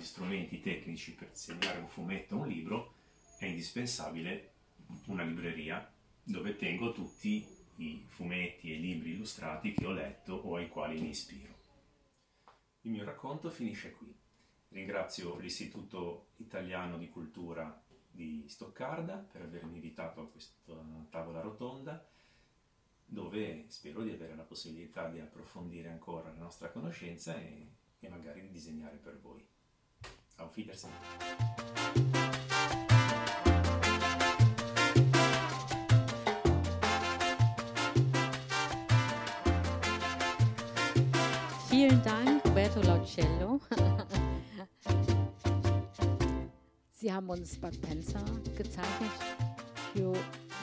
Strumenti tecnici per segnare un fumetto o un libro, è indispensabile una libreria dove tengo tutti i fumetti e libri illustrati che ho letto o ai quali mi ispiro. Il mio racconto finisce qui. Ringrazio l'Istituto Italiano di Cultura di Stoccarda per avermi invitato a questa tavola rotonda dove spero di avere la possibilità di approfondire ancora la nostra conoscenza e, e magari di disegnare per voi. Auf Wiedersehen. Vielen Dank, Roberto Laucello. (laughs) Sie haben uns Bud Spencer gezeichnet. You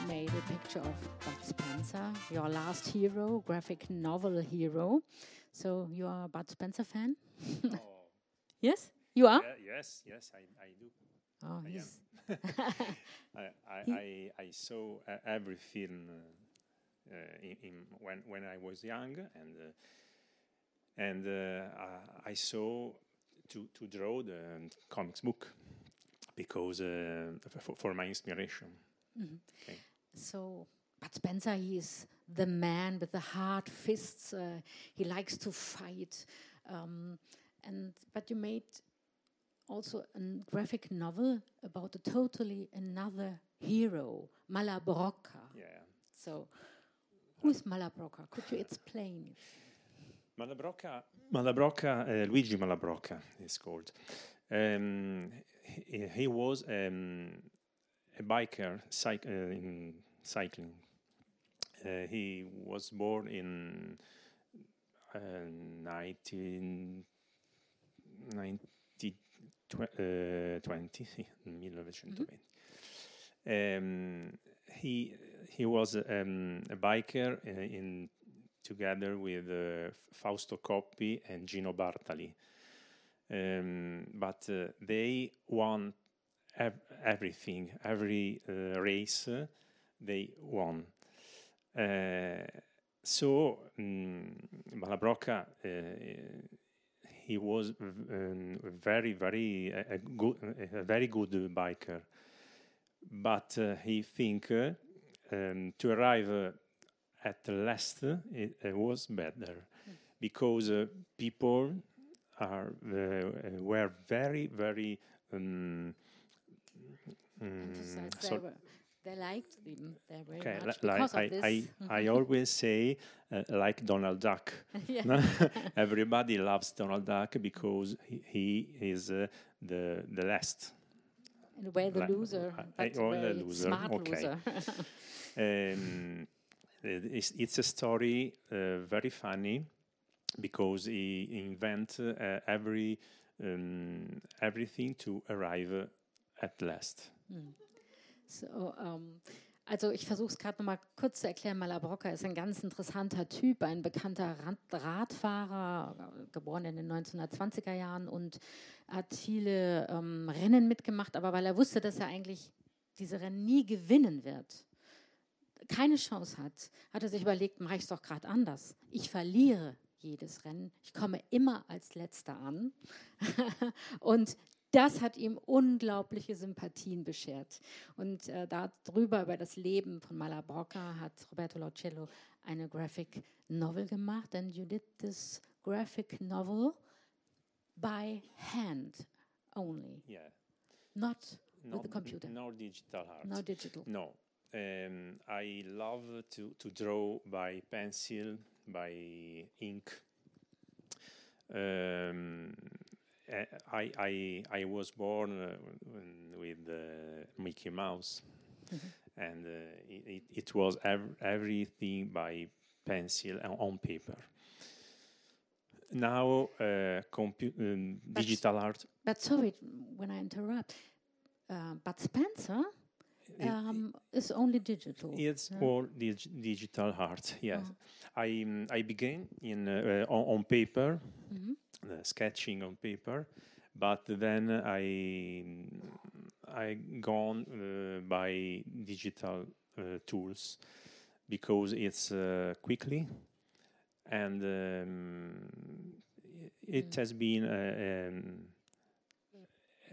made a picture of Bud Spencer, your last hero, graphic novel hero. So you are a Bud Spencer fan? (laughs) Oh. yes? You are? Yeah, yes, yes, I, I do. Oh, I yes. (laughs) I, I, I, saw uh, every film uh, in, in, when when I was young, and uh, and uh, I saw to to draw the comics book because uh, for, for, my inspiration. Mm -hmm. okay. So. Bud Spencer, he is the man with the hard fists. Uh, he likes to fight, um, and but you made also a graphic novel about a totally another hero, Malabrocca. Yeah. So, who is Malabrocca? Could you explain? Malabrocca, Malabrocca uh, Luigi Malabrocca is called. Um, he, he, was um, a biker cyc- uh, in cycling. Uh, he was born in uh, 19, 20, 20 sì, 1920. Mm-hmm. Um, he he was um, a biker uh, in together with uh, Fausto Coppi and Gino Bartali. Um, but uh, they won ev- everything, every uh, race they won. So um, Malabrocca he was um, very, very a, good, a very good biker. But uh, he think uh, um, to arrive uh, at last, uh, it uh, was better because uh, people are uh, were very, very. Um, so- they, liked him very, very Okay, much like because I, of this. I, I (laughs) always say, uh, like Donald Duck. (laughs) (laughs) Everybody loves Donald Duck because he, he is uh, the the last. In a way, the Like, loser, I- but oh, the loser, smart okay. loser. Um, it's, it's a story uh, very funny because he invent uh, every um, everything to arrive at last. Hm. Ähm, also ich versuche es gerade nochmal kurz zu erklären. Malabrocca ist ein ganz interessanter Typ, ein bekannter Rad Radfahrer, geboren in den 1920er Jahren und hat viele ähm, Rennen mitgemacht, aber weil er wusste, dass er eigentlich diese Rennen nie gewinnen wird, keine Chance hat, hat er sich überlegt, mache ich es doch gerade anders. Ich verliere jedes Rennen. Ich komme immer als Letzter an. (laughs) und das hat ihm unglaubliche Sympathien beschert. Und äh, darüber, über das Leben von Malabrocca, hat Roberto Laucello eine Graphic Novel gemacht. And you did this graphic novel by hand only, Yeah. not No, with the computer. no digital art. No digital. No. Um, I love to, to draw by pencil, by ink. Um, I, I, I was born uh, with uh, Mickey Mouse, and uh, it, it, it was ev- everything by pencil and on paper. Now, uh, compu- um, digital art But sorry when I interrupt. Uh, Bud Spencer um, is only digital. It's all dig- digital art. Yes, I um, I began in uh, on, on paper, Mhm. uh, sketching on paper, but then I I gone uh, by digital uh, tools because it's uh, quickly and um, it Mm. has been. Uh, um,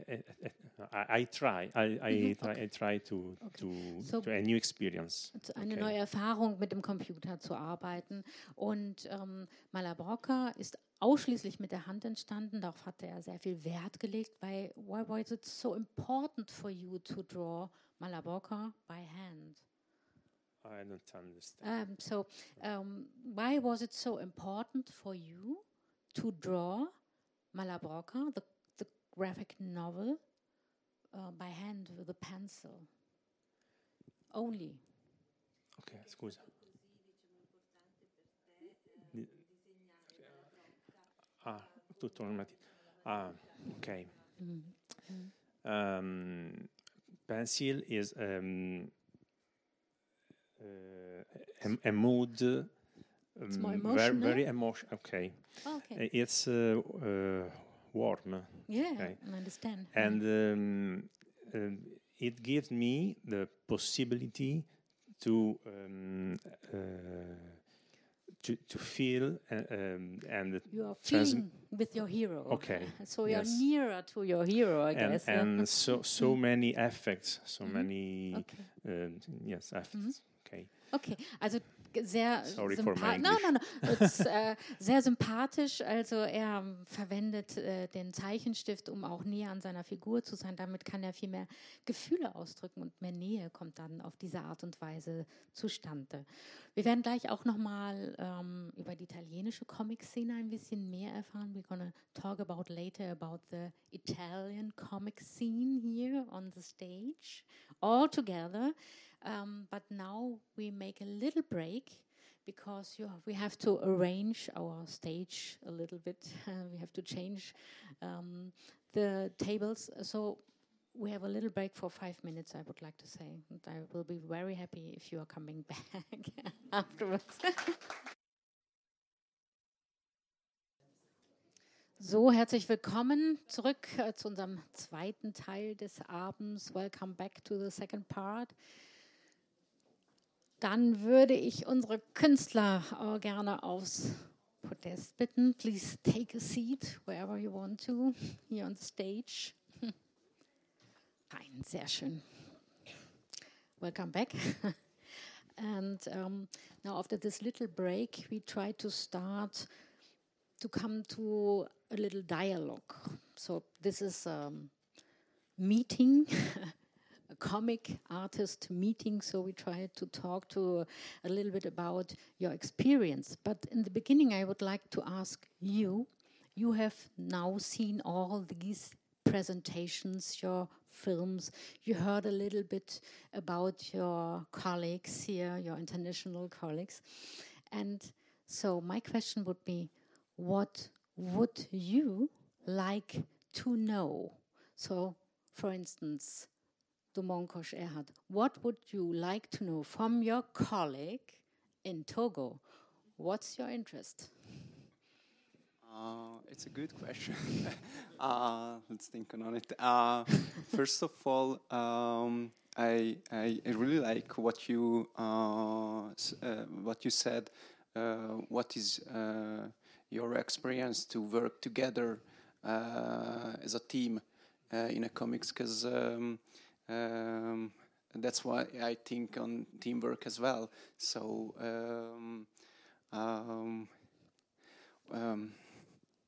uh, uh, I, I try. I I, Mhm, try. I try to Okay. to, So- to a new experience. eine Okay. neue Erfahrung mit dem Computer zu arbeiten. Und ähm, Malabrocca ist ausschließlich mit der Hand entstanden. Darauf hatte er sehr viel Wert gelegt. Weil, why was it so important for you to draw Malabrocca by hand? I don't understand. Um, so, um, why was it so important for you to draw Malabrocca, the, the graphic novel, uh, by hand with a pencil? Only. Ok, scusa. Ah, tutto normativo. Ah, ok. Um, pencil is um, uh, a, a mood. It's more um, very, emotional? very emotion. Okay. Oh, okay. Uh, It's uh, uh, warm. Yeah, okay. I understand. And um, um, it gives me the possibility to um, uh, to, to feel uh, um, and you are feeling with your hero. Okay, (laughs) So you're nearer to your hero, I and, guess. and so (laughs) so many effects, so Mhm. many Okay. uh, yes effects. Okay. Okay, also sehr sympathisch. No, no, no. It's, äh, sehr sympathisch. Also er ähm, verwendet äh, den Zeichenstift, um auch näher an seiner Figur zu sein. Damit kann er viel mehr Gefühle ausdrücken und mehr Nähe kommt dann auf diese Art und Weise zustande. Wir werden gleich auch nochmal ähm, über die italienische Comic-Szene ein bisschen mehr erfahren. We're gonna talk about later about the Italian comic scene here on the stage, all together. Um, but now we make a little break because we have to arrange our stage a little bit. (laughs) we have to change um, the tables. So we have a little break for five minutes, I would like to say. And I will be very happy if you are coming (laughs) back afterwards. (laughs) So, herzlich willkommen zurück äh, zu unserem zweiten Teil des Abends. Welcome back to the second part. Dann würde ich unsere Künstler äh, gerne aufs Podest bitten. Please take a seat wherever you want to, here on the stage. (laughs) Rein, sehr schön. Welcome back. (laughs) And um, now, after this little break, we try to start to come to a little dialogue. So, this is a meeting. (laughs) a comic artist meeting, so we try to talk to a little bit about your experience. But in the beginning, I would like to ask you you have now seen all these presentations, your films. You heard a little bit about your colleagues here, your international colleagues. And so, my question would be what would you like to know? So, for instance, Domonkos Erhard, what would you like to know from your colleague in Togo? What's your interest? Uh, it's a good question. (laughs) uh, let's think on it. Uh, first of all, um, I, I, I really like what you uh, uh, what you said. Uh, what is your experience to work together as a team in a comics? Because um, um, that's why I think on teamwork as well. So. Um, um, um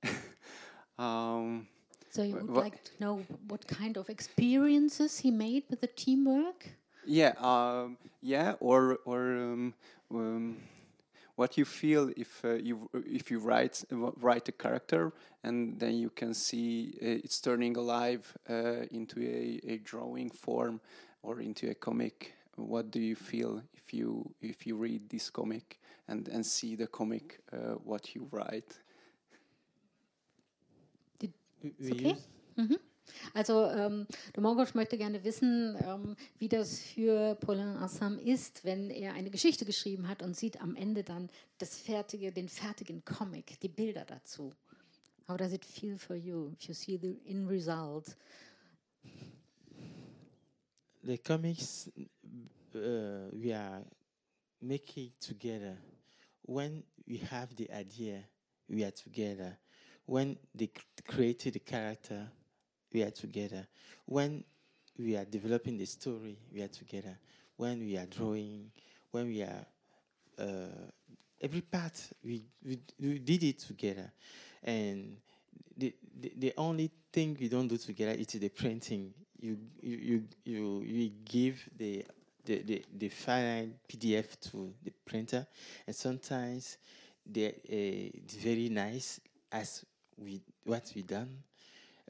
(laughs) um, so you would like to know what kind of experiences he made with the teamwork? Yeah, um, yeah, or or um, um, what you feel if uh, you if you write write a character and then you can see uh, it's turning alive uh, into a, a drawing form or into a comic. What do you feel if you if you read this comic and and see the comic uh, what you write? Okay. Mhm. Also ähm, Domongosch möchte gerne wissen, ähm, wie das für Paulin Assam ist, wenn er eine Geschichte geschrieben hat und sieht am Ende dann das fertige, den fertigen Comic, die Bilder dazu. How does it feel for you if you see the in result? The comics uh, we are making together. When we have the idea, we are together. when they created the character, we are together. When we are developing the story, we are together. When we are drawing, when we are uh, every part, we, we we did it together, and the, the the only thing we don't do together is the printing. You you you you, you give the the, the, the final PDF to the printer, and sometimes they uh, it's very nice as we what we done.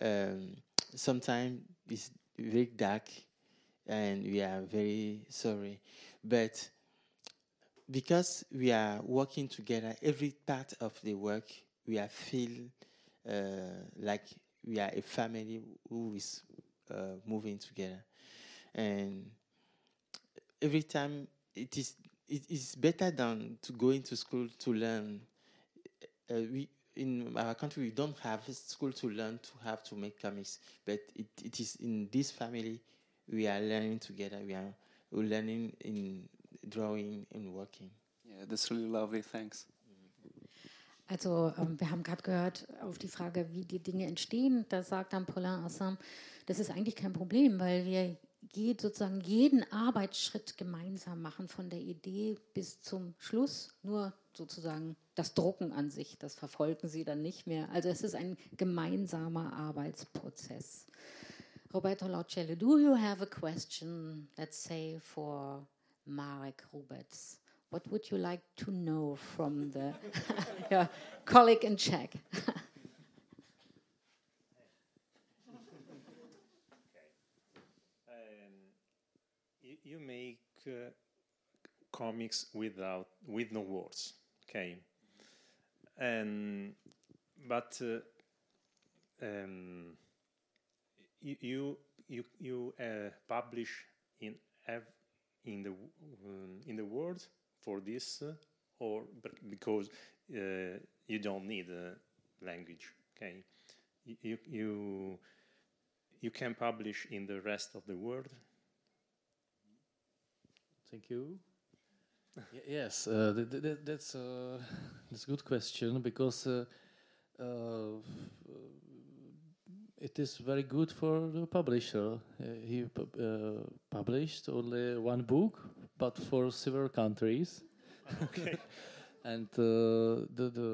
Um, sometimes it's very dark, and we are very sorry, but because we are working together, every part of the work we are feel uh, like we are a family who is uh, moving together, and every time it is it is better than to go into school to learn. Uh, we in our country we don't have school to learn to have to make comics but it, it is in this family we are learning together we are we're learning in drawing and working yeah that's really lovely thanks Also, ähm, wir haben gerade gehört auf die Frage, wie die Dinge entstehen. Da sagt dann Paulin Assam, das ist eigentlich kein Problem, weil wir geht sozusagen jeden Arbeitsschritt gemeinsam machen, von der Idee bis zum Schluss. Nur sozusagen das Drucken an sich, das verfolgen sie dann nicht mehr. Also es ist ein gemeinsamer Arbeitsprozess. Roberto Laucelli, do you have a question, let's say, for Marek Rubets? What would you like to know from the (laughs) your colleague in Czech? (laughs) you make uh, comics without with no words okay and but uh, um, you you you uh, publish in in the um, in the world for this uh, or because uh, you don't need language okay? You you you can publish in the rest of the world. Thank you. Yes, uh, th th that's uh, that's a good question because uh, uh, it is very good for the publisher. Uh, he pu uh, published only one book, but for several countries. (laughs) Okay. (laughs) and uh, the the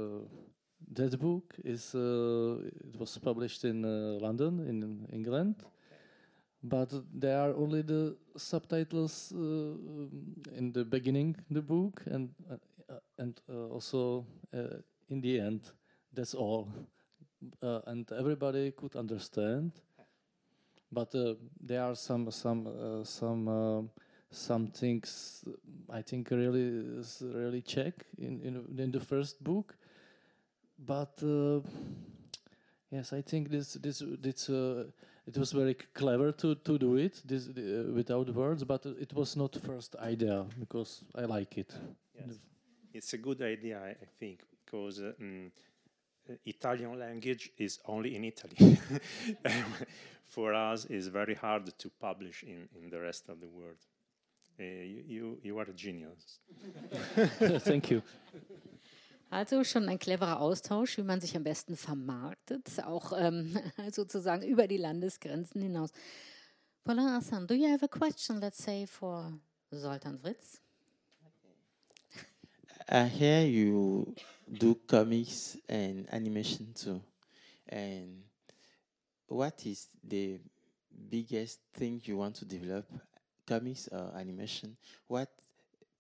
that book is uh, it was published in uh, London in England, but there are only the subtitles uh, in the beginning the book and uh, uh, and also in the end. That's all, and everybody could understand. But there are some some some some things I think really really check in in, in the first book, but uh, yes, I think this this this uh, it was very clever to to do it this uh, without words, but it was not first idea because I like it. Yes. It's a good idea, I think, because. Um, Italian language is only in Italy. (laughs) For us, it's very hard to publish in, in the rest of the world. Uh, you, you are a genius. (laughs) Thank you. Also schon ein cleverer Austausch, wie man sich am besten vermarktet, auch ähm, (laughs) sozusagen über die Landesgrenzen hinaus. Paulin Hassan, do you have a question, let's say, for Zoltan Fritz? (laughs) I hear you do comics and animation too. And what is the biggest thing you want to develop comics or animation, what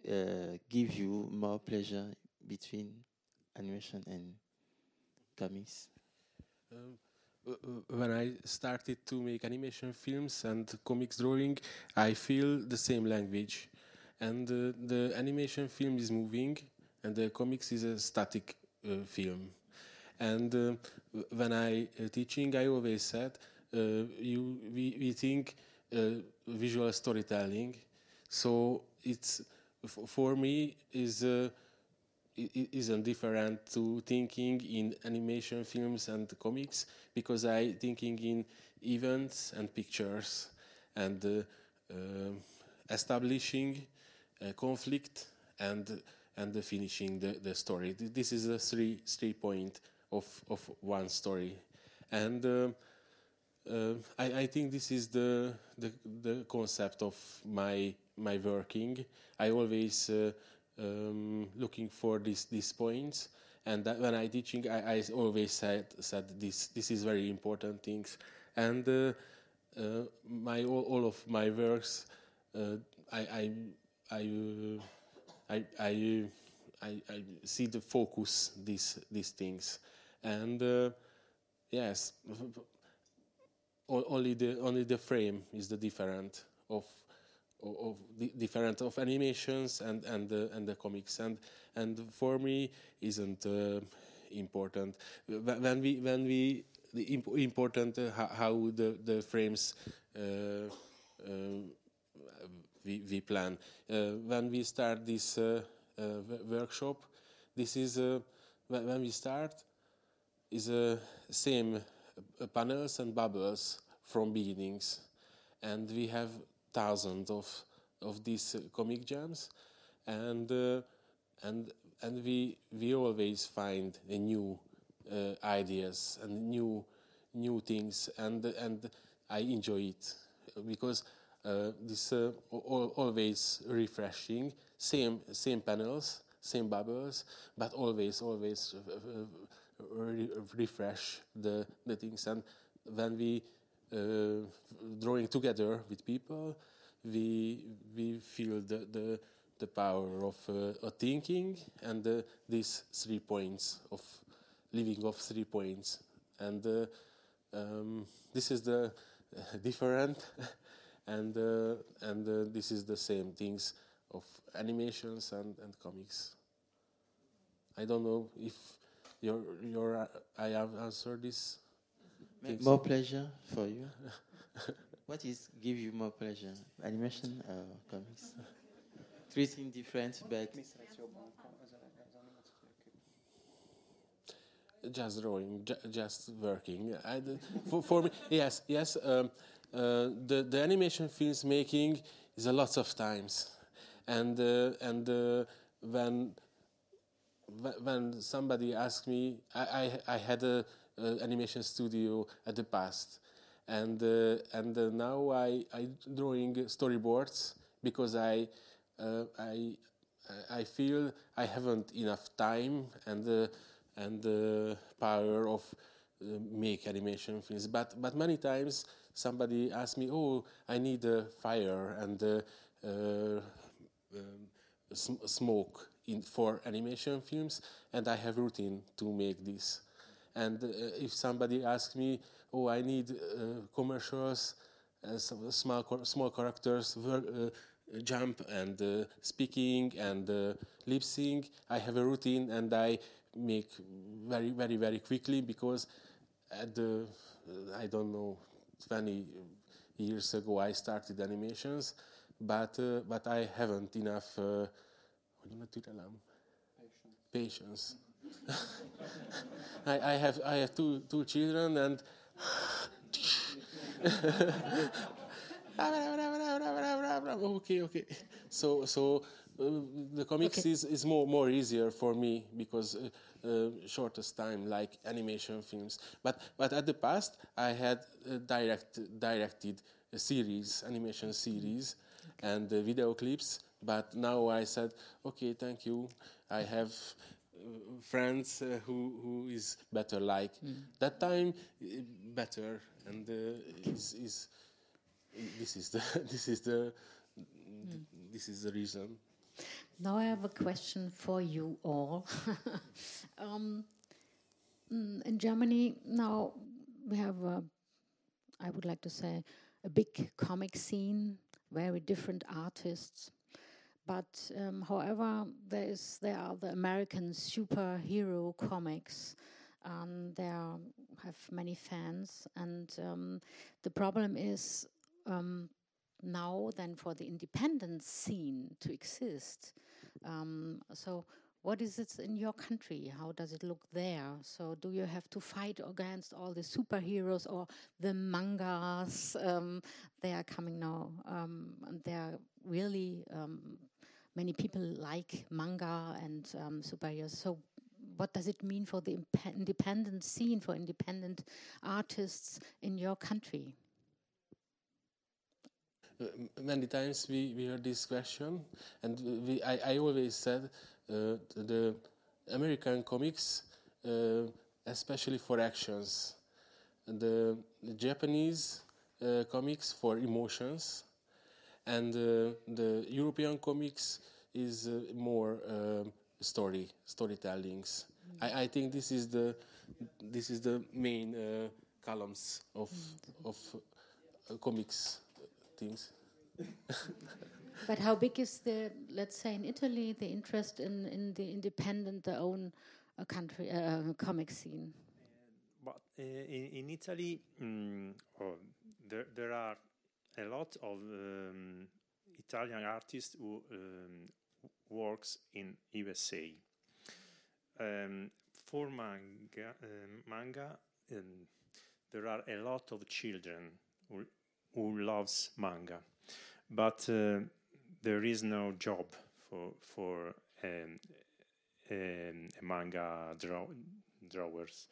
uh, gives you more pleasure between animation and comics? Um, when I started to make animation films and comics drawing, I feel the same language. And uh, the animation film is moving, and the comics is a static uh, film. And uh, when I uh, teaching, I always said, uh, you we, we think uh, visual storytelling. So it's for me is isn't different to thinking in animation films and comics because I thinking in events and pictures and uh, uh, establishing a conflict and and finishing the, the story. This is a three three point of of one story, and uh, uh, I, I, think this is the, the, the concept of my my working. I always uh, um, looking for these these points, and when I teaching, I, I, always said said this this is very important things, and uh, uh my all, all, of my works, uh, I I I, uh, I I, I I see the focus these these things, and yes (laughs) only the only the frame is the different of of, the different of animations and and the and the comics. And and for me isn't uh, important. When we when we the imp important uh, how, the the frames uh, uh we we plan. Uh, when we start this uh, workshop this is when we start is a same uh, panels and bubbles from beginnings, and we have thousands of of these uh, comic jams, and uh, and and we we always find new uh, ideas and new new things, and and I enjoy it because uh, this uh, always refreshing. Same same panels, same bubbles, but always always re refresh the, the things. And when we drawing together with people, we we feel the the, the power of uh, thinking and uh, these three points of living of three points. And uh, um, this is the (laughs) different, (laughs) and uh, and uh, this is the same things of animations and, and comics. I don't know if your your uh, I have answered this. More pleasure for you. (laughs) what is give you more pleasure? Animation or comics? Three things different, but just drawing, ju just working. I, for, for me, yes, yes. Um, uh, the the animation films making is a lot of times, and uh, and uh, when when somebody asked me, I, I, I had a, a, animation studio at the past, and uh, and uh, now I I drawing storyboards because I uh, I I feel I haven't enough time and uh, and the power of uh, make animation films. But but many times somebody asks me, "Oh, I need a fire and uh, uh, um, sm- smoke in, for animation films, and I have routine to make this." And uh, if somebody asks me, "Oh, I need uh, commercials," small small characters jump and uh, speaking and uh, lip sync. I have a routine and I make very, very, very quickly because at the, I don't know, 20 years ago I started animations, but, uh, but I haven't enough uh, patience. I, I, have, I have two, two children and (laughs) okay, okay. So, so uh, the comics okay. is, is more, more easier for me because uh, uh, shortest time, like animation films. But, but at the past, I had direct, directed a series, animation series, and video clips. But now I said, okay, thank you. I have friends uh, who who is better like mm. that time better and uh, is is this is the (laughs) this is the mm. this is the reason. Now I have a question for you all. (laughs) um, mm, in Germany now we have, a, I would like to say, a big comic scene, very different artists. But um, however, there is there are the American superhero comics. Um, they have many fans, and um, the problem is um, now than for the independent scene to exist. Um, so, what is it in your country? How does it look there? So, do you have to fight against all the superheroes or the mangas? Um, they are coming now, um, and they are really um, many people like manga and um, superheroes. So, what does it mean for the independent scene for independent artists in your country? Uh, many times we, we heard this question, and we, I, I always said uh, the American comics, uh, especially for actions, the, Japanese uh, comics for emotions, and uh, the European comics is uh, more story storytellings. Mm. I, I think this is the this is the main columns of mm. of comics things. (laughs) but how big is the, let's say in Italy, the interest in, in the independent, the own uh, country uh, comic scene? But uh, in, in, Italy, mm, oh, there, there are a lot of um, Italian artists who um, works in USA. Um, for manga, uh, manga um, there are a lot of children who who loves manga, but uh, there is no job for for um, manga draw, drawers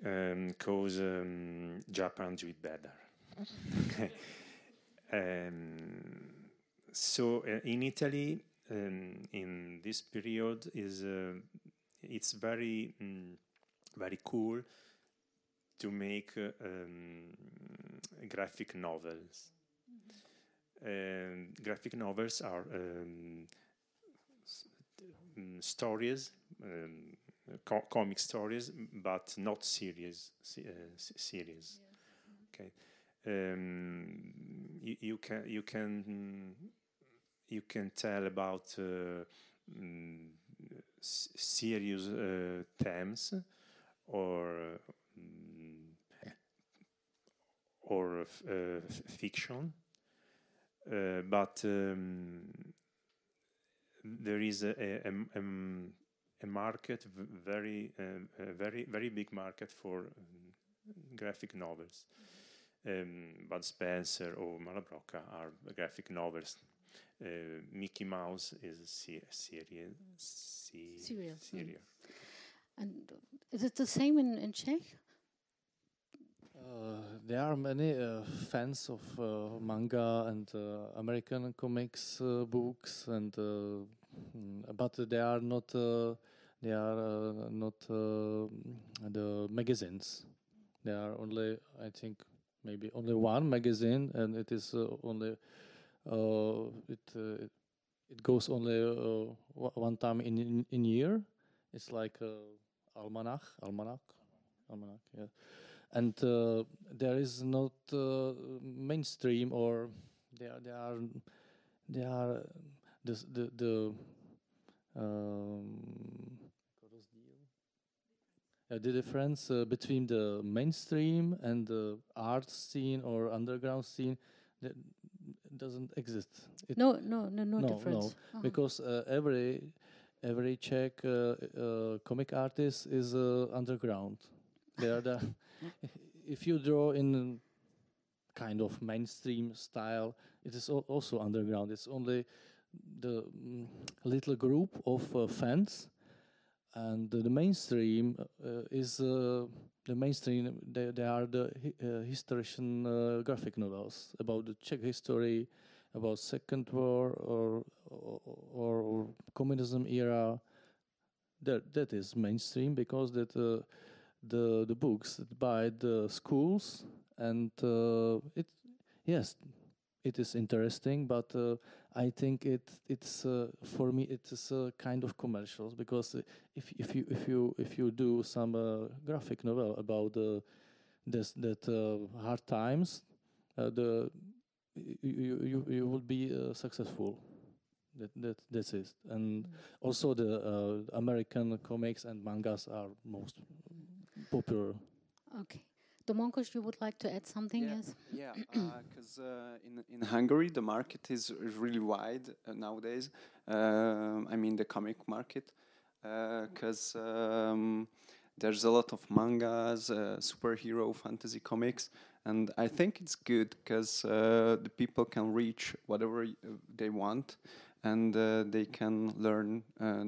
because um, Japan do it better. (laughs) Um, so uh, in Italy, um, in this period, is uh, it's very mm, very cool to make uh, um, graphic novels. Mm-hmm. graphic novels are um, mm, stories, um, co comic stories, but not series. Uh, series. Yes. Okay. Um, you, you, can you can you can tell about uh, mm, serious uh, themes or or uh, fiction, uh, but um, there is a, a, a, a market, very, uh, very, very big market for um, graphic novels. Um, Bud Spencer or Malabrocca are graphic novels. Uh, Mickey Mouse is a se series. Se serial. serial. Mm. And is it the same in, in Czech? there are many uh, fans of uh, manga and uh, American comics books, and mm, but they are not they are not the magazines. They are only, I think, maybe only one magazine, and it is only it it goes only uh, one time in, in in year. It's like uh, almanac, almanac, almanac. Yeah, and uh, there is not uh, mainstream or there there are there are the the, the um, uh, the difference uh, between the mainstream and the art scene or underground scene that doesn't exist. It no, no, no, no, no difference. No, uh-huh. because uh, every every Czech uh, uh, comic artist is underground. They are the (laughs) (laughs) if you draw in kind of mainstream style, it is also underground. It's only the mm, little group of uh, fans, and uh, the mainstream uh, is uh, the mainstream. They, they are the hi uh, historian uh, graphic novels about the Czech history, about Second War or or, or communism era. That that is mainstream because that the the books by the schools, and uh, it yes, it is interesting, but uh, I think it it's uh, for me it is a kind of commercials because if if you if you if you do some uh, graphic novel about the this that uh, hard times, uh, the you you you will be successful. That, that that's it, and mm. also the American comics and mangas are most popular. Okay. Domonkos, you would like to add something? Yeah, yes. Yeah, because uh, uh, in in Hungary the market is really wide uh, nowadays. Um, I mean the comic market, because uh, um, there's a lot of mangas, uh, superhero, fantasy comics, and I think it's good because uh, the people can reach whatever they want and uh, they can learn uh,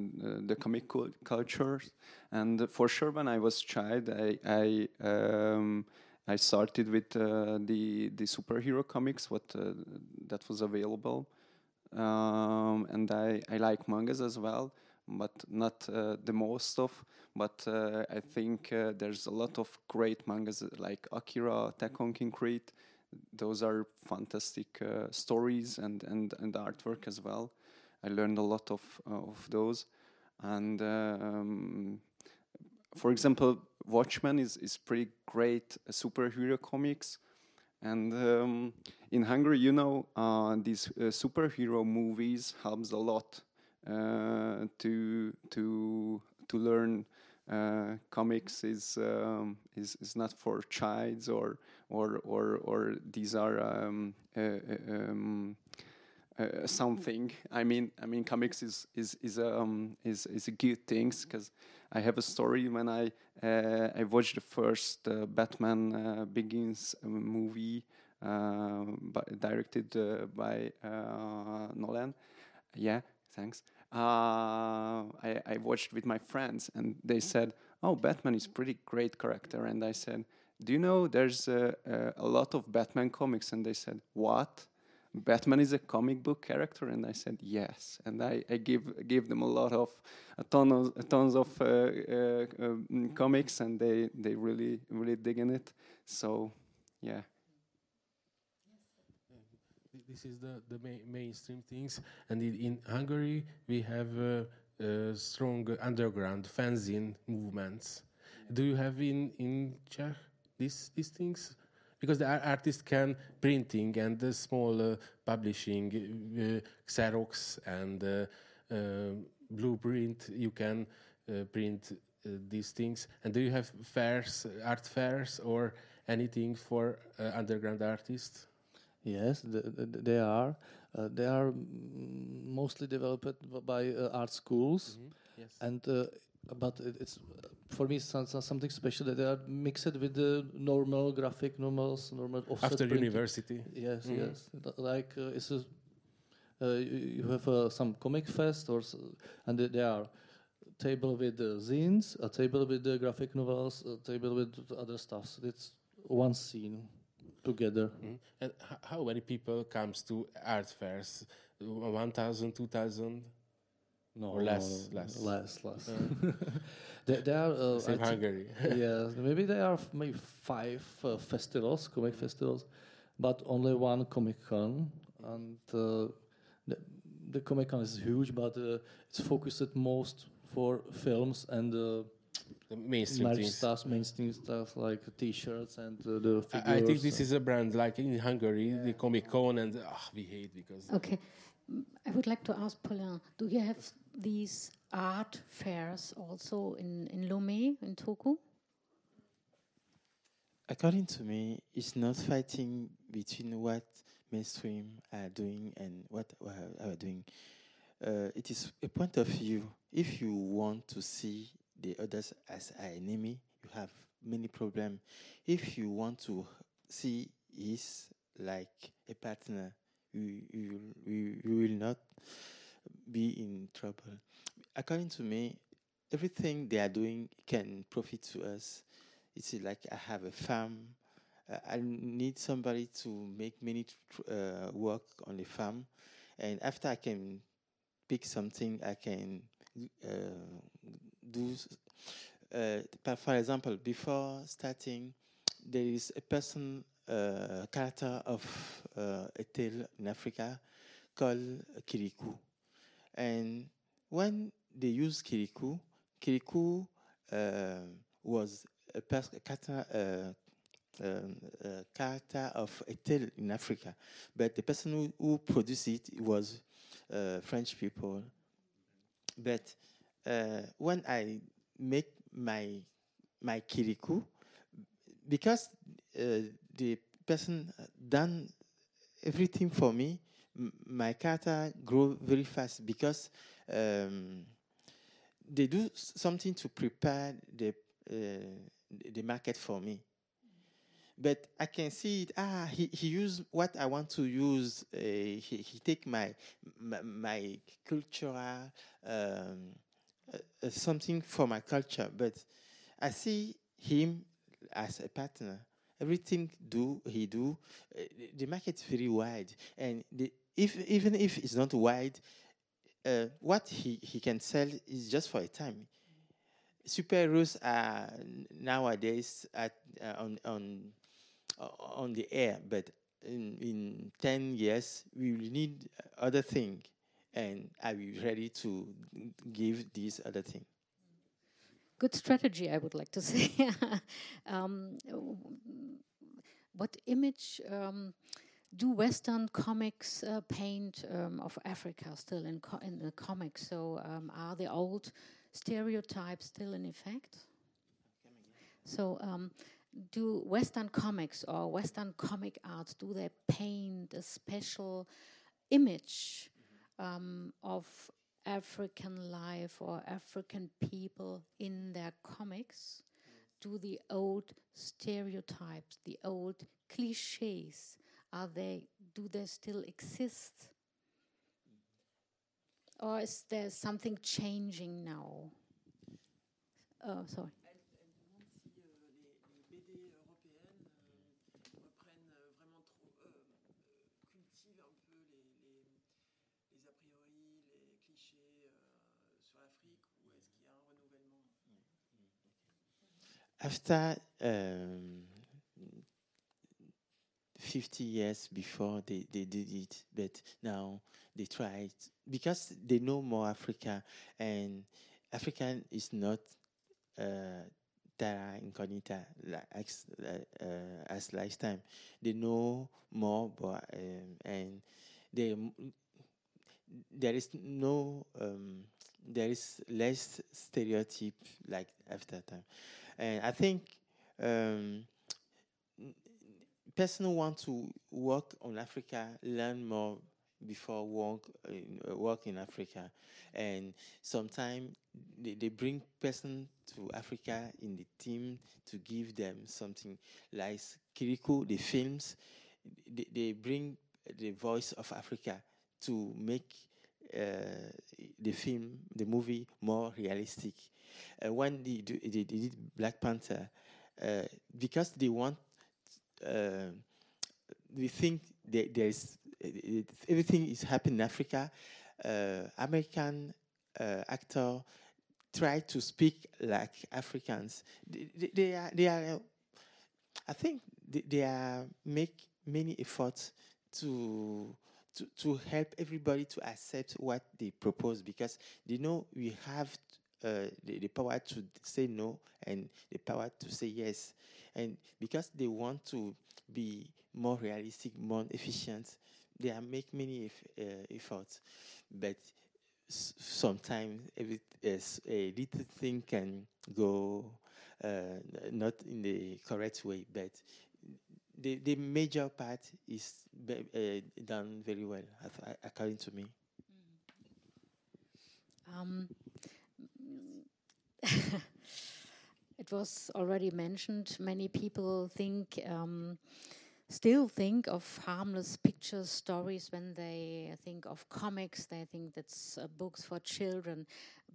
the comic cultures. And for sure, when I was child, I I, um, I started with uh, the the superhero comics, what uh, that was available, um, and I I like mangas as well, but not uh, the most of. But uh, I think there's a lot of great mangas like Akira, Attack on Concrete. Those are fantastic stories and, and and artwork as well. I learned a lot of of those, and um, for example, Watchmen is is pretty great uh, superhero comics, and um, in Hungary, you know, uh, these uh, superhero movies helps a lot uh, to to to learn. Uh, comics is um, is is not for childs or or or or these are um, uh, um, uh, something. I mean, I mean, comics is is is um is is a good thing because I have a story when I uh, I watched the first uh, Batman uh, Begins uh, movie by, directed by Nolan. Yeah, thanks. I I watched with my friends and they said, "Oh, Batman is pretty great character," and I said. Do you know there's a lot of Batman comics? And they said, What? Batman is a comic book character? And I said, yes. And I, I give, give them a lot of, a ton of, tons of uh, uh, um, comics and they, they really, really dig in it. So, yeah. This is the, the ma mainstream things. And in, in Hungary, we have uh, uh, strong underground fanzine movements. Do you have in, in Czech these, these things? Because the artist can printing and the small uh, publishing, uh, Xerox and uh, uh blueprint, you can uh, print uh, these things. And do you have fairs, art fairs, or anything for underground artists? Yes, the, the, they are. they are mostly developed by art schools, mm -hmm. yes. and but it's for me it's something special that they are mixed with the normal graphic normals, normal offset after printing. university. Yes, mm. yes. Like uh, it's a, uh, you have uh, some comic fest or and they are table with the zines, a table with the graphic novels, a table with other stuff. So it's one scene together. Mm. And how many people comes to art fairs? 1,000, 2,000? No, or less, no, less, less, less. Uh, (laughs) there, there are uh, Same Hungary. (laughs) yeah, maybe there are maybe five uh, festivals, comic festivals, but only one Comic Con, and uh, the, the Comic Con is huge, but uh, it's focused most for films and uh, The mainstream merch things. stuff, mainstream stuff like T-shirts and uh, the figures. I, I think this is a brand like in Hungary, the Comic Con, and ah, we hate because. Okay. I would like to ask Paulin, do you have these art fairs also in, in Lomé, in Togo? According to me, it's not fighting between what mainstream are doing and what are doing. Uh, it is a point of view. If you want to see the others as an enemy, you have many problems. If you want to see is like a partner, you, you, you, you will not be in trouble. According to me, everything they are doing can profit to us. It's like I have a farm. Uh, I need somebody to make many tr- uh, work on the farm, and after I can pick something, I can uh, do. Uh, for example, before starting, there is a person, uh, character of uh, a tale in Africa called Kirikou. And when they use Kirikou, Kirikou uh, was a character, uh, um, character of a tale in Africa, but the person who, who produced it was uh, French people. But uh, when I make my my Kirikou, because uh, the person done everything for me, my character grow very fast because um, they do something to prepare the uh, the market for me. But I can see it. Ah, he, he used what I want to use. Uh, he, he take my my, my cultural um, uh, uh, something for my culture. But I see him as a partner. Everything do he do. Uh, the- the market is very wide, and the, if even if it's not wide, uh, what he, he can sell is just for a time. Superheroes are nowadays at uh, on on uh, on the air, but in, in ten years we will need other thing, and will be ready to give this other thing. Good strategy, I would like to (laughs) say. um, what image um, do Western comics uh, paint um, of Africa still in, in the comics? So um, are the old stereotypes still in effect? So um, do Western comics or Western comic arts do they paint a special image um, of African life or African people in their comics? Do the old stereotypes, the old cliches, are they do they still exist? Or is there something changing now? Oh, sorry. After um, 50 years before they, they did it, but now they try it because they know more Africa, and African is not uh, terra incognita like as, uh, as last time. They know more, but um, and they there is no um, there is less stereotype like after time, and I think um, person who want to work on Africa learn more before work in, uh, work in Africa, and sometimes they, they bring person to Africa in the team to give them something like Kirikou, the films. They, they bring the voice of Africa to make uh, the film, the movie, more realistic. Uh, when they, do, they, they did Black Panther, uh, because they want uh, we think that there's everything is happening in Africa. Uh, American uh, actor try to speak like Africans. They, they are, they are, I think they, they are make many efforts to to, to help everybody to accept what they propose because they know we have uh, the, the power to say no and the power to say yes. And because they want to be more realistic, more efficient, they are make many uh, efforts. But sometimes every, a little thing can go uh, not in the correct way, but the, the major part is be, uh, done very well, according to me. Um, it was already mentioned. Many people think, um, still think of harmless pictures, stories when they think of comics. They think that's uh, books for children,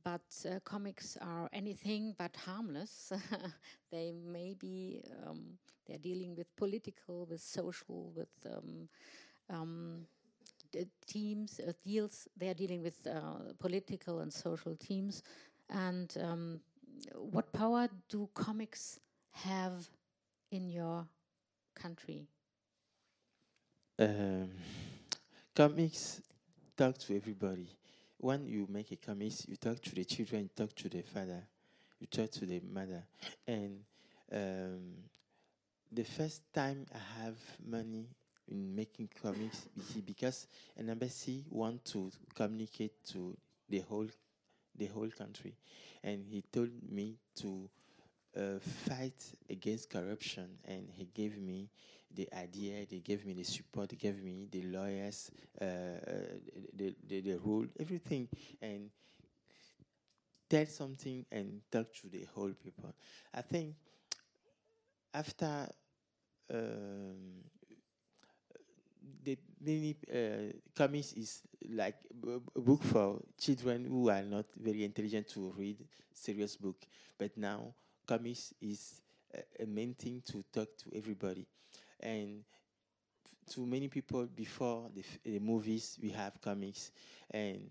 but uh, comics are anything but harmless. (laughs) they may be um, they're dealing with political, with social, with um, um teams, uh, deals. They are dealing with uh, political and social teams, and um, what power do comics have in your country? Um, comics talk to everybody. When you make a comics, you talk to the children, you talk to the father, you talk to the mother. And um, the first time I have money in making comics is because an embassy want to communicate to the whole the whole country, and he told me to uh, fight against corruption, and he gave me the idea, they gave me the support, they gave me the lawyers, uh, the, the, the rule, everything, and tell something and talk to the whole people. I think after um, the many uh, comics is like a book for children who are not very intelligent to read serious book. But now comics is a, a main thing to talk to everybody, and to many people before the, the movies we have comics, and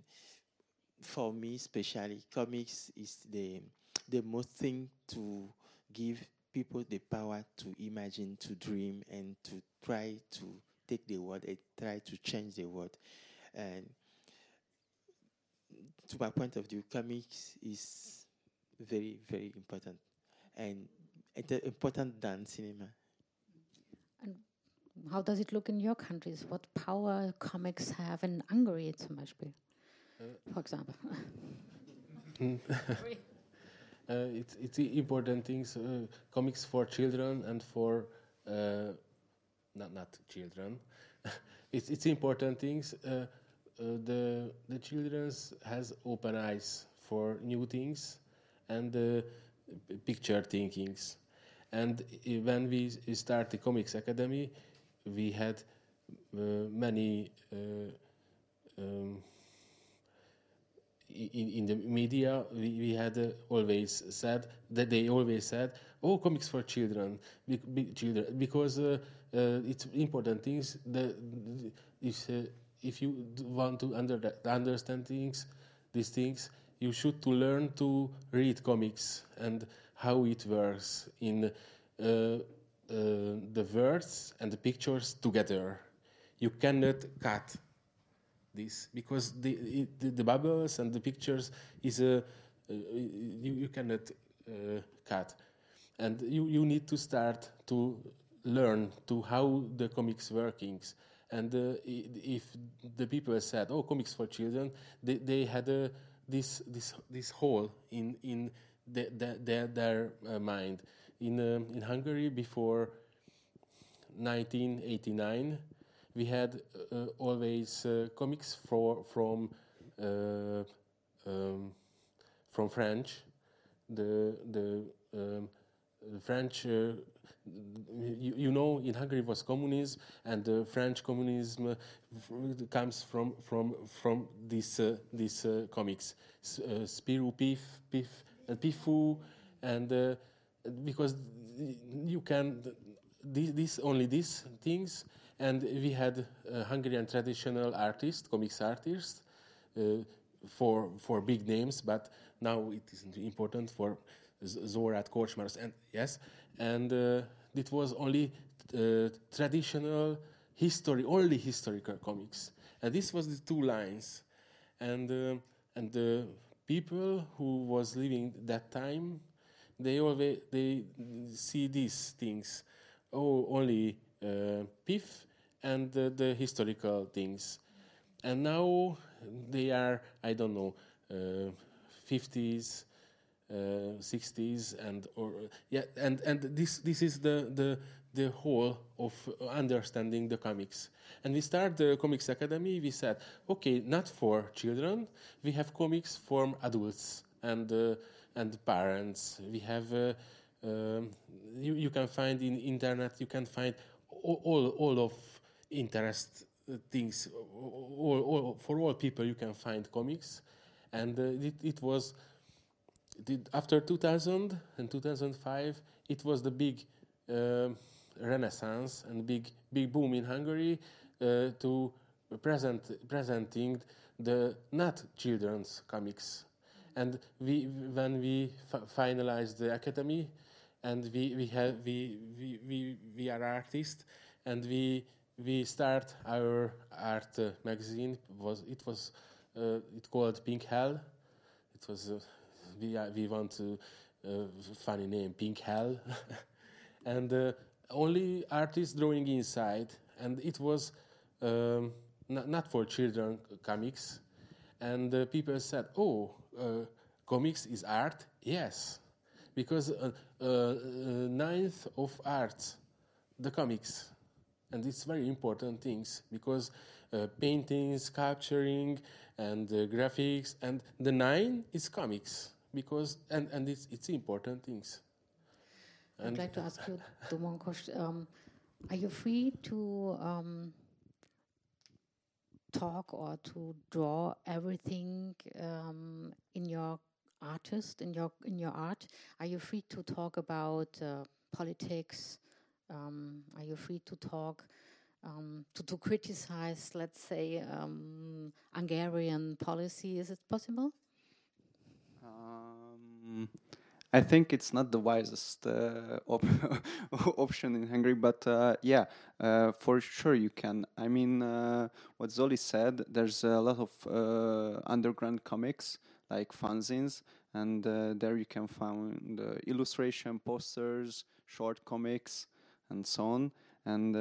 for me especially comics is the the most thing to give people the power to imagine, to dream, and to try to take the word and try to change the word. And to my point of view, comics is very, very important and it's important than cinema. And how does it look in your countries? What power comics have in Hungary, zum Beispiel, uh, for example? (laughs) uh, it's it's important things. Uh, comics for children and for uh, not not children. (laughs) it's it's important things. Uh, uh, the the childrens has open eyes for new things and uh, picture thinkings. And when we start the Comics Academy, we had uh, many uh, um, in, in the media, we, we had uh, always said that they always said, "Oh, comics for children, big, big children," because uh, it's important things. That if uh, if you want to under, understand things, these things, you should to learn to read comics and how it works in uh, uh, the words and the pictures together. You cannot cut this because the, the, the bubbles and the pictures is a uh, you, you cannot uh, cut and you, you need to start to learn to how the comics workings and uh, if the people said oh comics for children they, they had a, this this this hole in in the, the, their their uh, mind in uh, in Hungary before 1989 we had uh, always uh, comics for, from uh, um, from French. The the um, French, uh, you, you, know, in Hungary was communism, and the French communism comes from from from this uh, this uh, comics, uh, Spirou, Pif, Pif, and Pifu, and because you can this, this only these things, and we had uh, Hungarian traditional artists, comics artists, uh, for for big names, but now it isn't important for Zórád, Korcsmáros, and yes, and uh, it was only uh, traditional history, only historical comics, and this was the two lines, and uh, and the people who was living that time, they always they see these things, oh only PIF and the historical things, and now they are I don't know. 50s, uh, 60s, and or yeah, and and this this is the the the whole of understanding the comics. And we start the Comics Academy. We said, okay, not for children. We have comics for adults and uh, and parents. We have. Uh, um, you, you can find in internet. You can find all all, all of interest things. All, all, for all people, you can find comics, and uh, it, it was after 2000 and 2005, it was the big uh, renaissance and big big boom in Hungary uh, to present presenting the not children's comics. And we when we finalized the academy, and we we have we we we, we are artists, and we we start our art uh, magazine. It was it was uh, it called Pink Hell. It was uh, we, uh, we want to uh, funny name Pink Hell, (laughs) and uh, only artists drawing inside, and it was um, not, not for children comics, and uh, people said, "Oh, uh, comics is art." Yes, because uh, ninth of art, the comics, and it's very important things because painting, sculpturing, and graphics, and the nine is comics because and and it's it's important things. And I'd like to ask you, (laughs) Domonkos, um, are you free to um, talk or to draw everything um, in your artist in your in your art? Are you free to talk about uh, politics? Um, are you free to talk? Um, to, to criticize, let's say, um, Hungarian policy, is it possible? I think it's not the wisest uh, op (laughs) option in Hungary, but uh, yeah, uh, for sure you can. I mean, uh, what Zoli said, there's a lot of uh, underground comics like fanzines, and uh, there you can find illustration, posters, short comics, and so on. And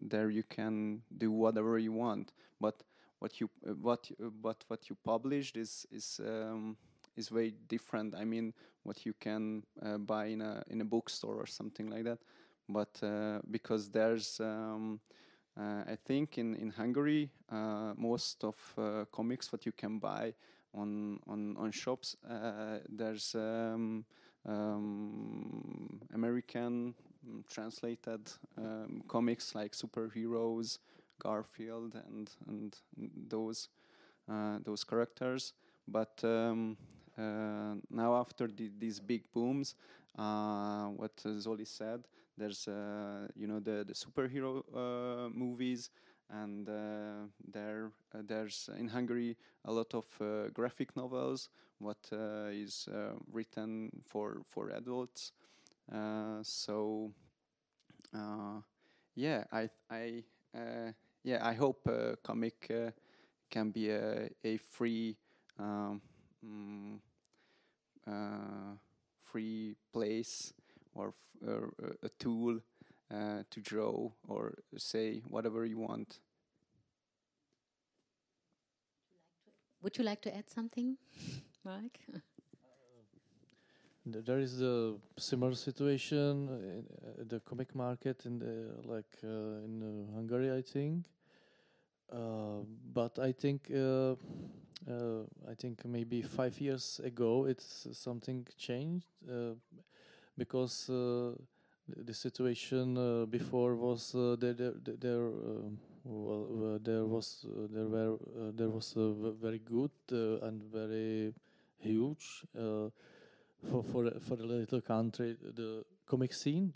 there you can do whatever you want. But what you what but what you published is is um, is very different. I mean, what you can uh, buy in a in a bookstore or something like that. But uh, because there's, um, uh, I think in in Hungary, uh, most of uh, comics what you can buy on on on shops, uh, there's um, um, American mm, translated um, comics like superheroes, Garfield, and and those those characters. But um, now after the, these big booms, uh, what Zoli said, there's uh, you know the the superhero movies and uh, there uh, there's in Hungary a lot of uh, graphic novels what is written for for adults. So yeah I I yeah I hope comic can be a, a free um, mm, uh, free place or a tool uh, to draw or say whatever you want. Would you like to add something, (laughs) Mark? (laughs) there is a similar situation in uh, the comic market in the, like uh, in uh, Hungary, I think. Uh, but I think uh, uh, I think maybe five years ago it's something changed uh, because uh, the situation uh, before was there there, there well, there was there were there was very good and very huge for for for a little country the comic scene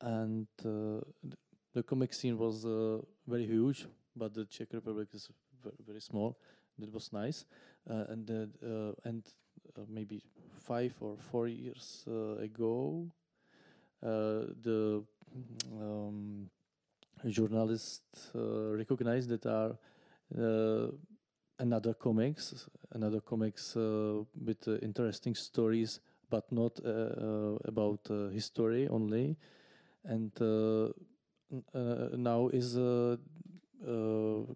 and uh, the comic scene was uh, very huge, but the Czech Republic is very, very small. That was nice, uh, and uh, and maybe five or four years ago, the um, journalists recognized that are another comics, another comics uh, with uh, interesting stories, but not uh, about history only. And now is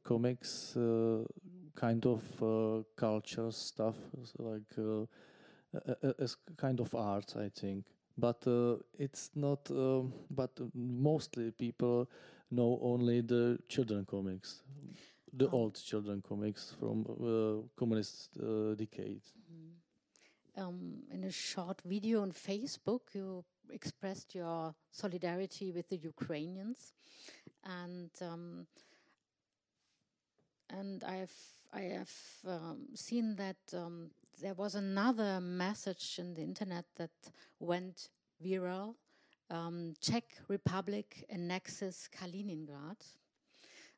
comics kind of culture stuff, like as kind of art, I think. But it's not. but mostly people know only the children comics the oh. old children comics from uh, communist uh, decades. Mm. Um, in a short video on Facebook, you expressed your solidarity with the Ukrainians, and um, and I've I have um, seen that um, there was another message in the internet that went viral. Um, Czech Republic annexes Kaliningrad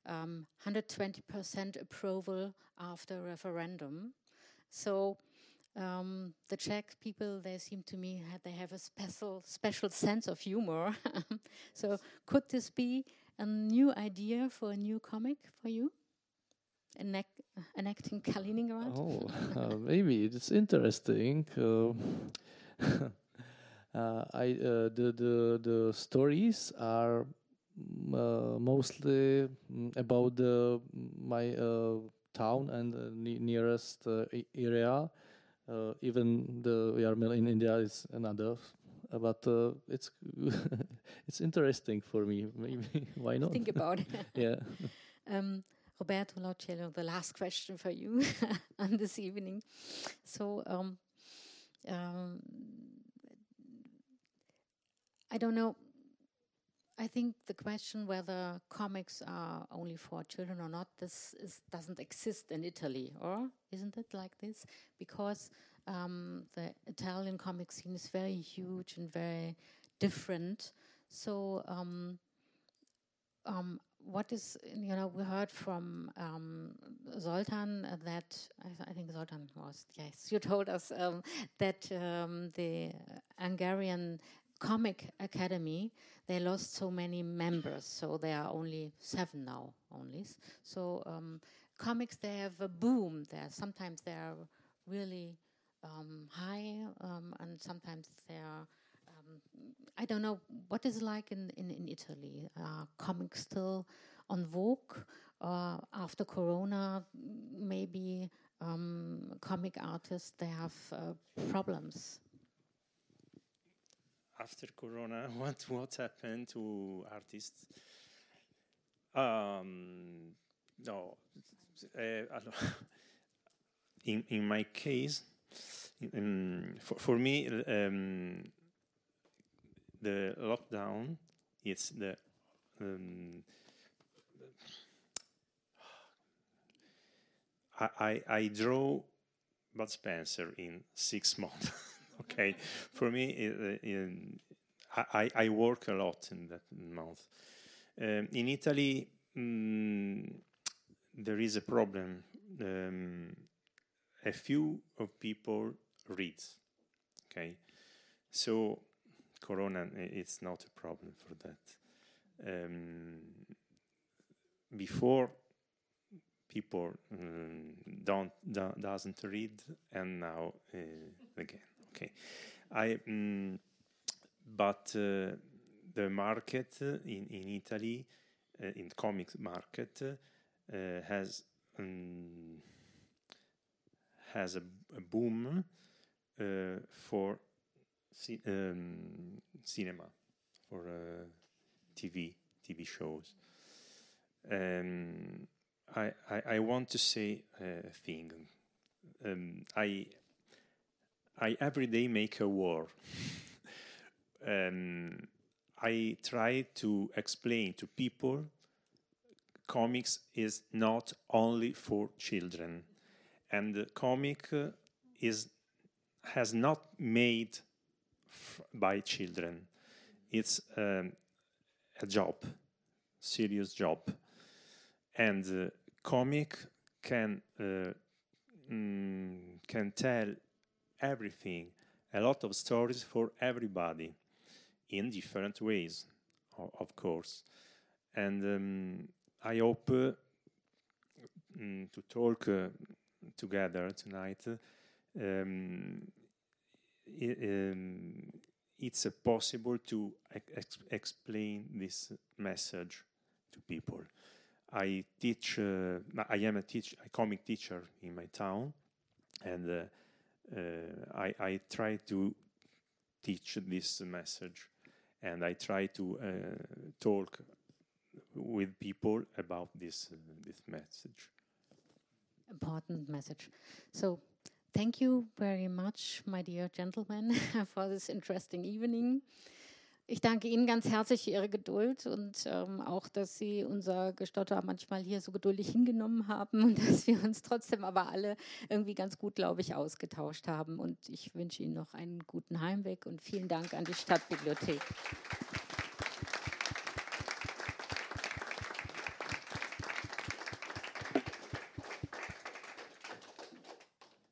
um, 120% approval after referendum. So um, the Czech people, they seem to me they have a special special sense of humor. (laughs) so could this be a new idea for a new comic for you? Enact, enacting (laughs) Kaliningrad? Oh, uh, maybe it's interesting. Uh, (laughs) uh, I uh, the the the stories are uh, mostly mm, about the, my uh, town and ne nearest uh, area. even the Yarmil in India is another but uh, it's (laughs) it's interesting for me. Maybe why not? Think about it. yeah. Um, Roberto Lauciello, the last (laughs) question for you (laughs) on this evening. So, um, um, I don't know. I think the question whether comics are only for children or not, this is, doesn't exist in Italy, or isn't it like this? Because um, the Italian comic scene is very huge and very different. So, um, um, what is you know we heard from um, Zoltan that I, think Zoltan was yes (laughs) you told us um, that um, the Hungarian Comic Academy, they lost so many members, so there are only seven now, only. So um, comics, they have a boom there. Sometimes they are really um, high, um, and sometimes they are. I don't know what is like in in, in Italy. Are comics still on vogue? Uh, after Corona, maybe um, comic artists they have uh, problems after Corona, (laughs) what what happened to artists? Um, no, uh, (laughs) in in my case, for for me, um, the lockdown is the um, I, I, I draw Bud Spencer in six (laughs) months. okay, for me, it, I, I work a lot in that month. Um, in Italy, mm, there is a problem. Um, a few of people read. Okay, so Corona, it's not a problem for that. Um, before people um, don't, don't doesn't read, and now uh, again. Okay, I. Um, but uh, the market in in Italy, uh, in comics market, uh, has um, has a, a boom for um, cinema, for TV TV shows. Um, I, I, I, want to say a thing. Um, I I every day make a war. (laughs) um, I try to explain to people comics is not only for children, and the comic is has not made by children. It's um, a job, serious job, and uh, comic can uh, mm, can tell everything, a lot of stories for everybody, in different ways, of course, and um, I hope uh, mm, to talk uh, together tonight. Um, um, it's uh, possible to ex explain this message to people. I teach. Uh, I am a teach, a comic teacher in my town, and uh, uh, I, I, try to teach this message, and I try to uh, talk with people about this this message. Important message. So Thank you very much, my dear gentlemen, (laughs) for this interesting evening. Ich danke Ihnen ganz herzlich für Ihre Geduld und ähm, auch, dass Sie unser Gestotter manchmal hier so geduldig hingenommen haben und (laughs) dass wir uns trotzdem aber alle irgendwie ganz gut, glaube ich, ausgetauscht haben. Und ich wünsche Ihnen noch einen guten Heimweg und vielen Dank an die Stadtbibliothek.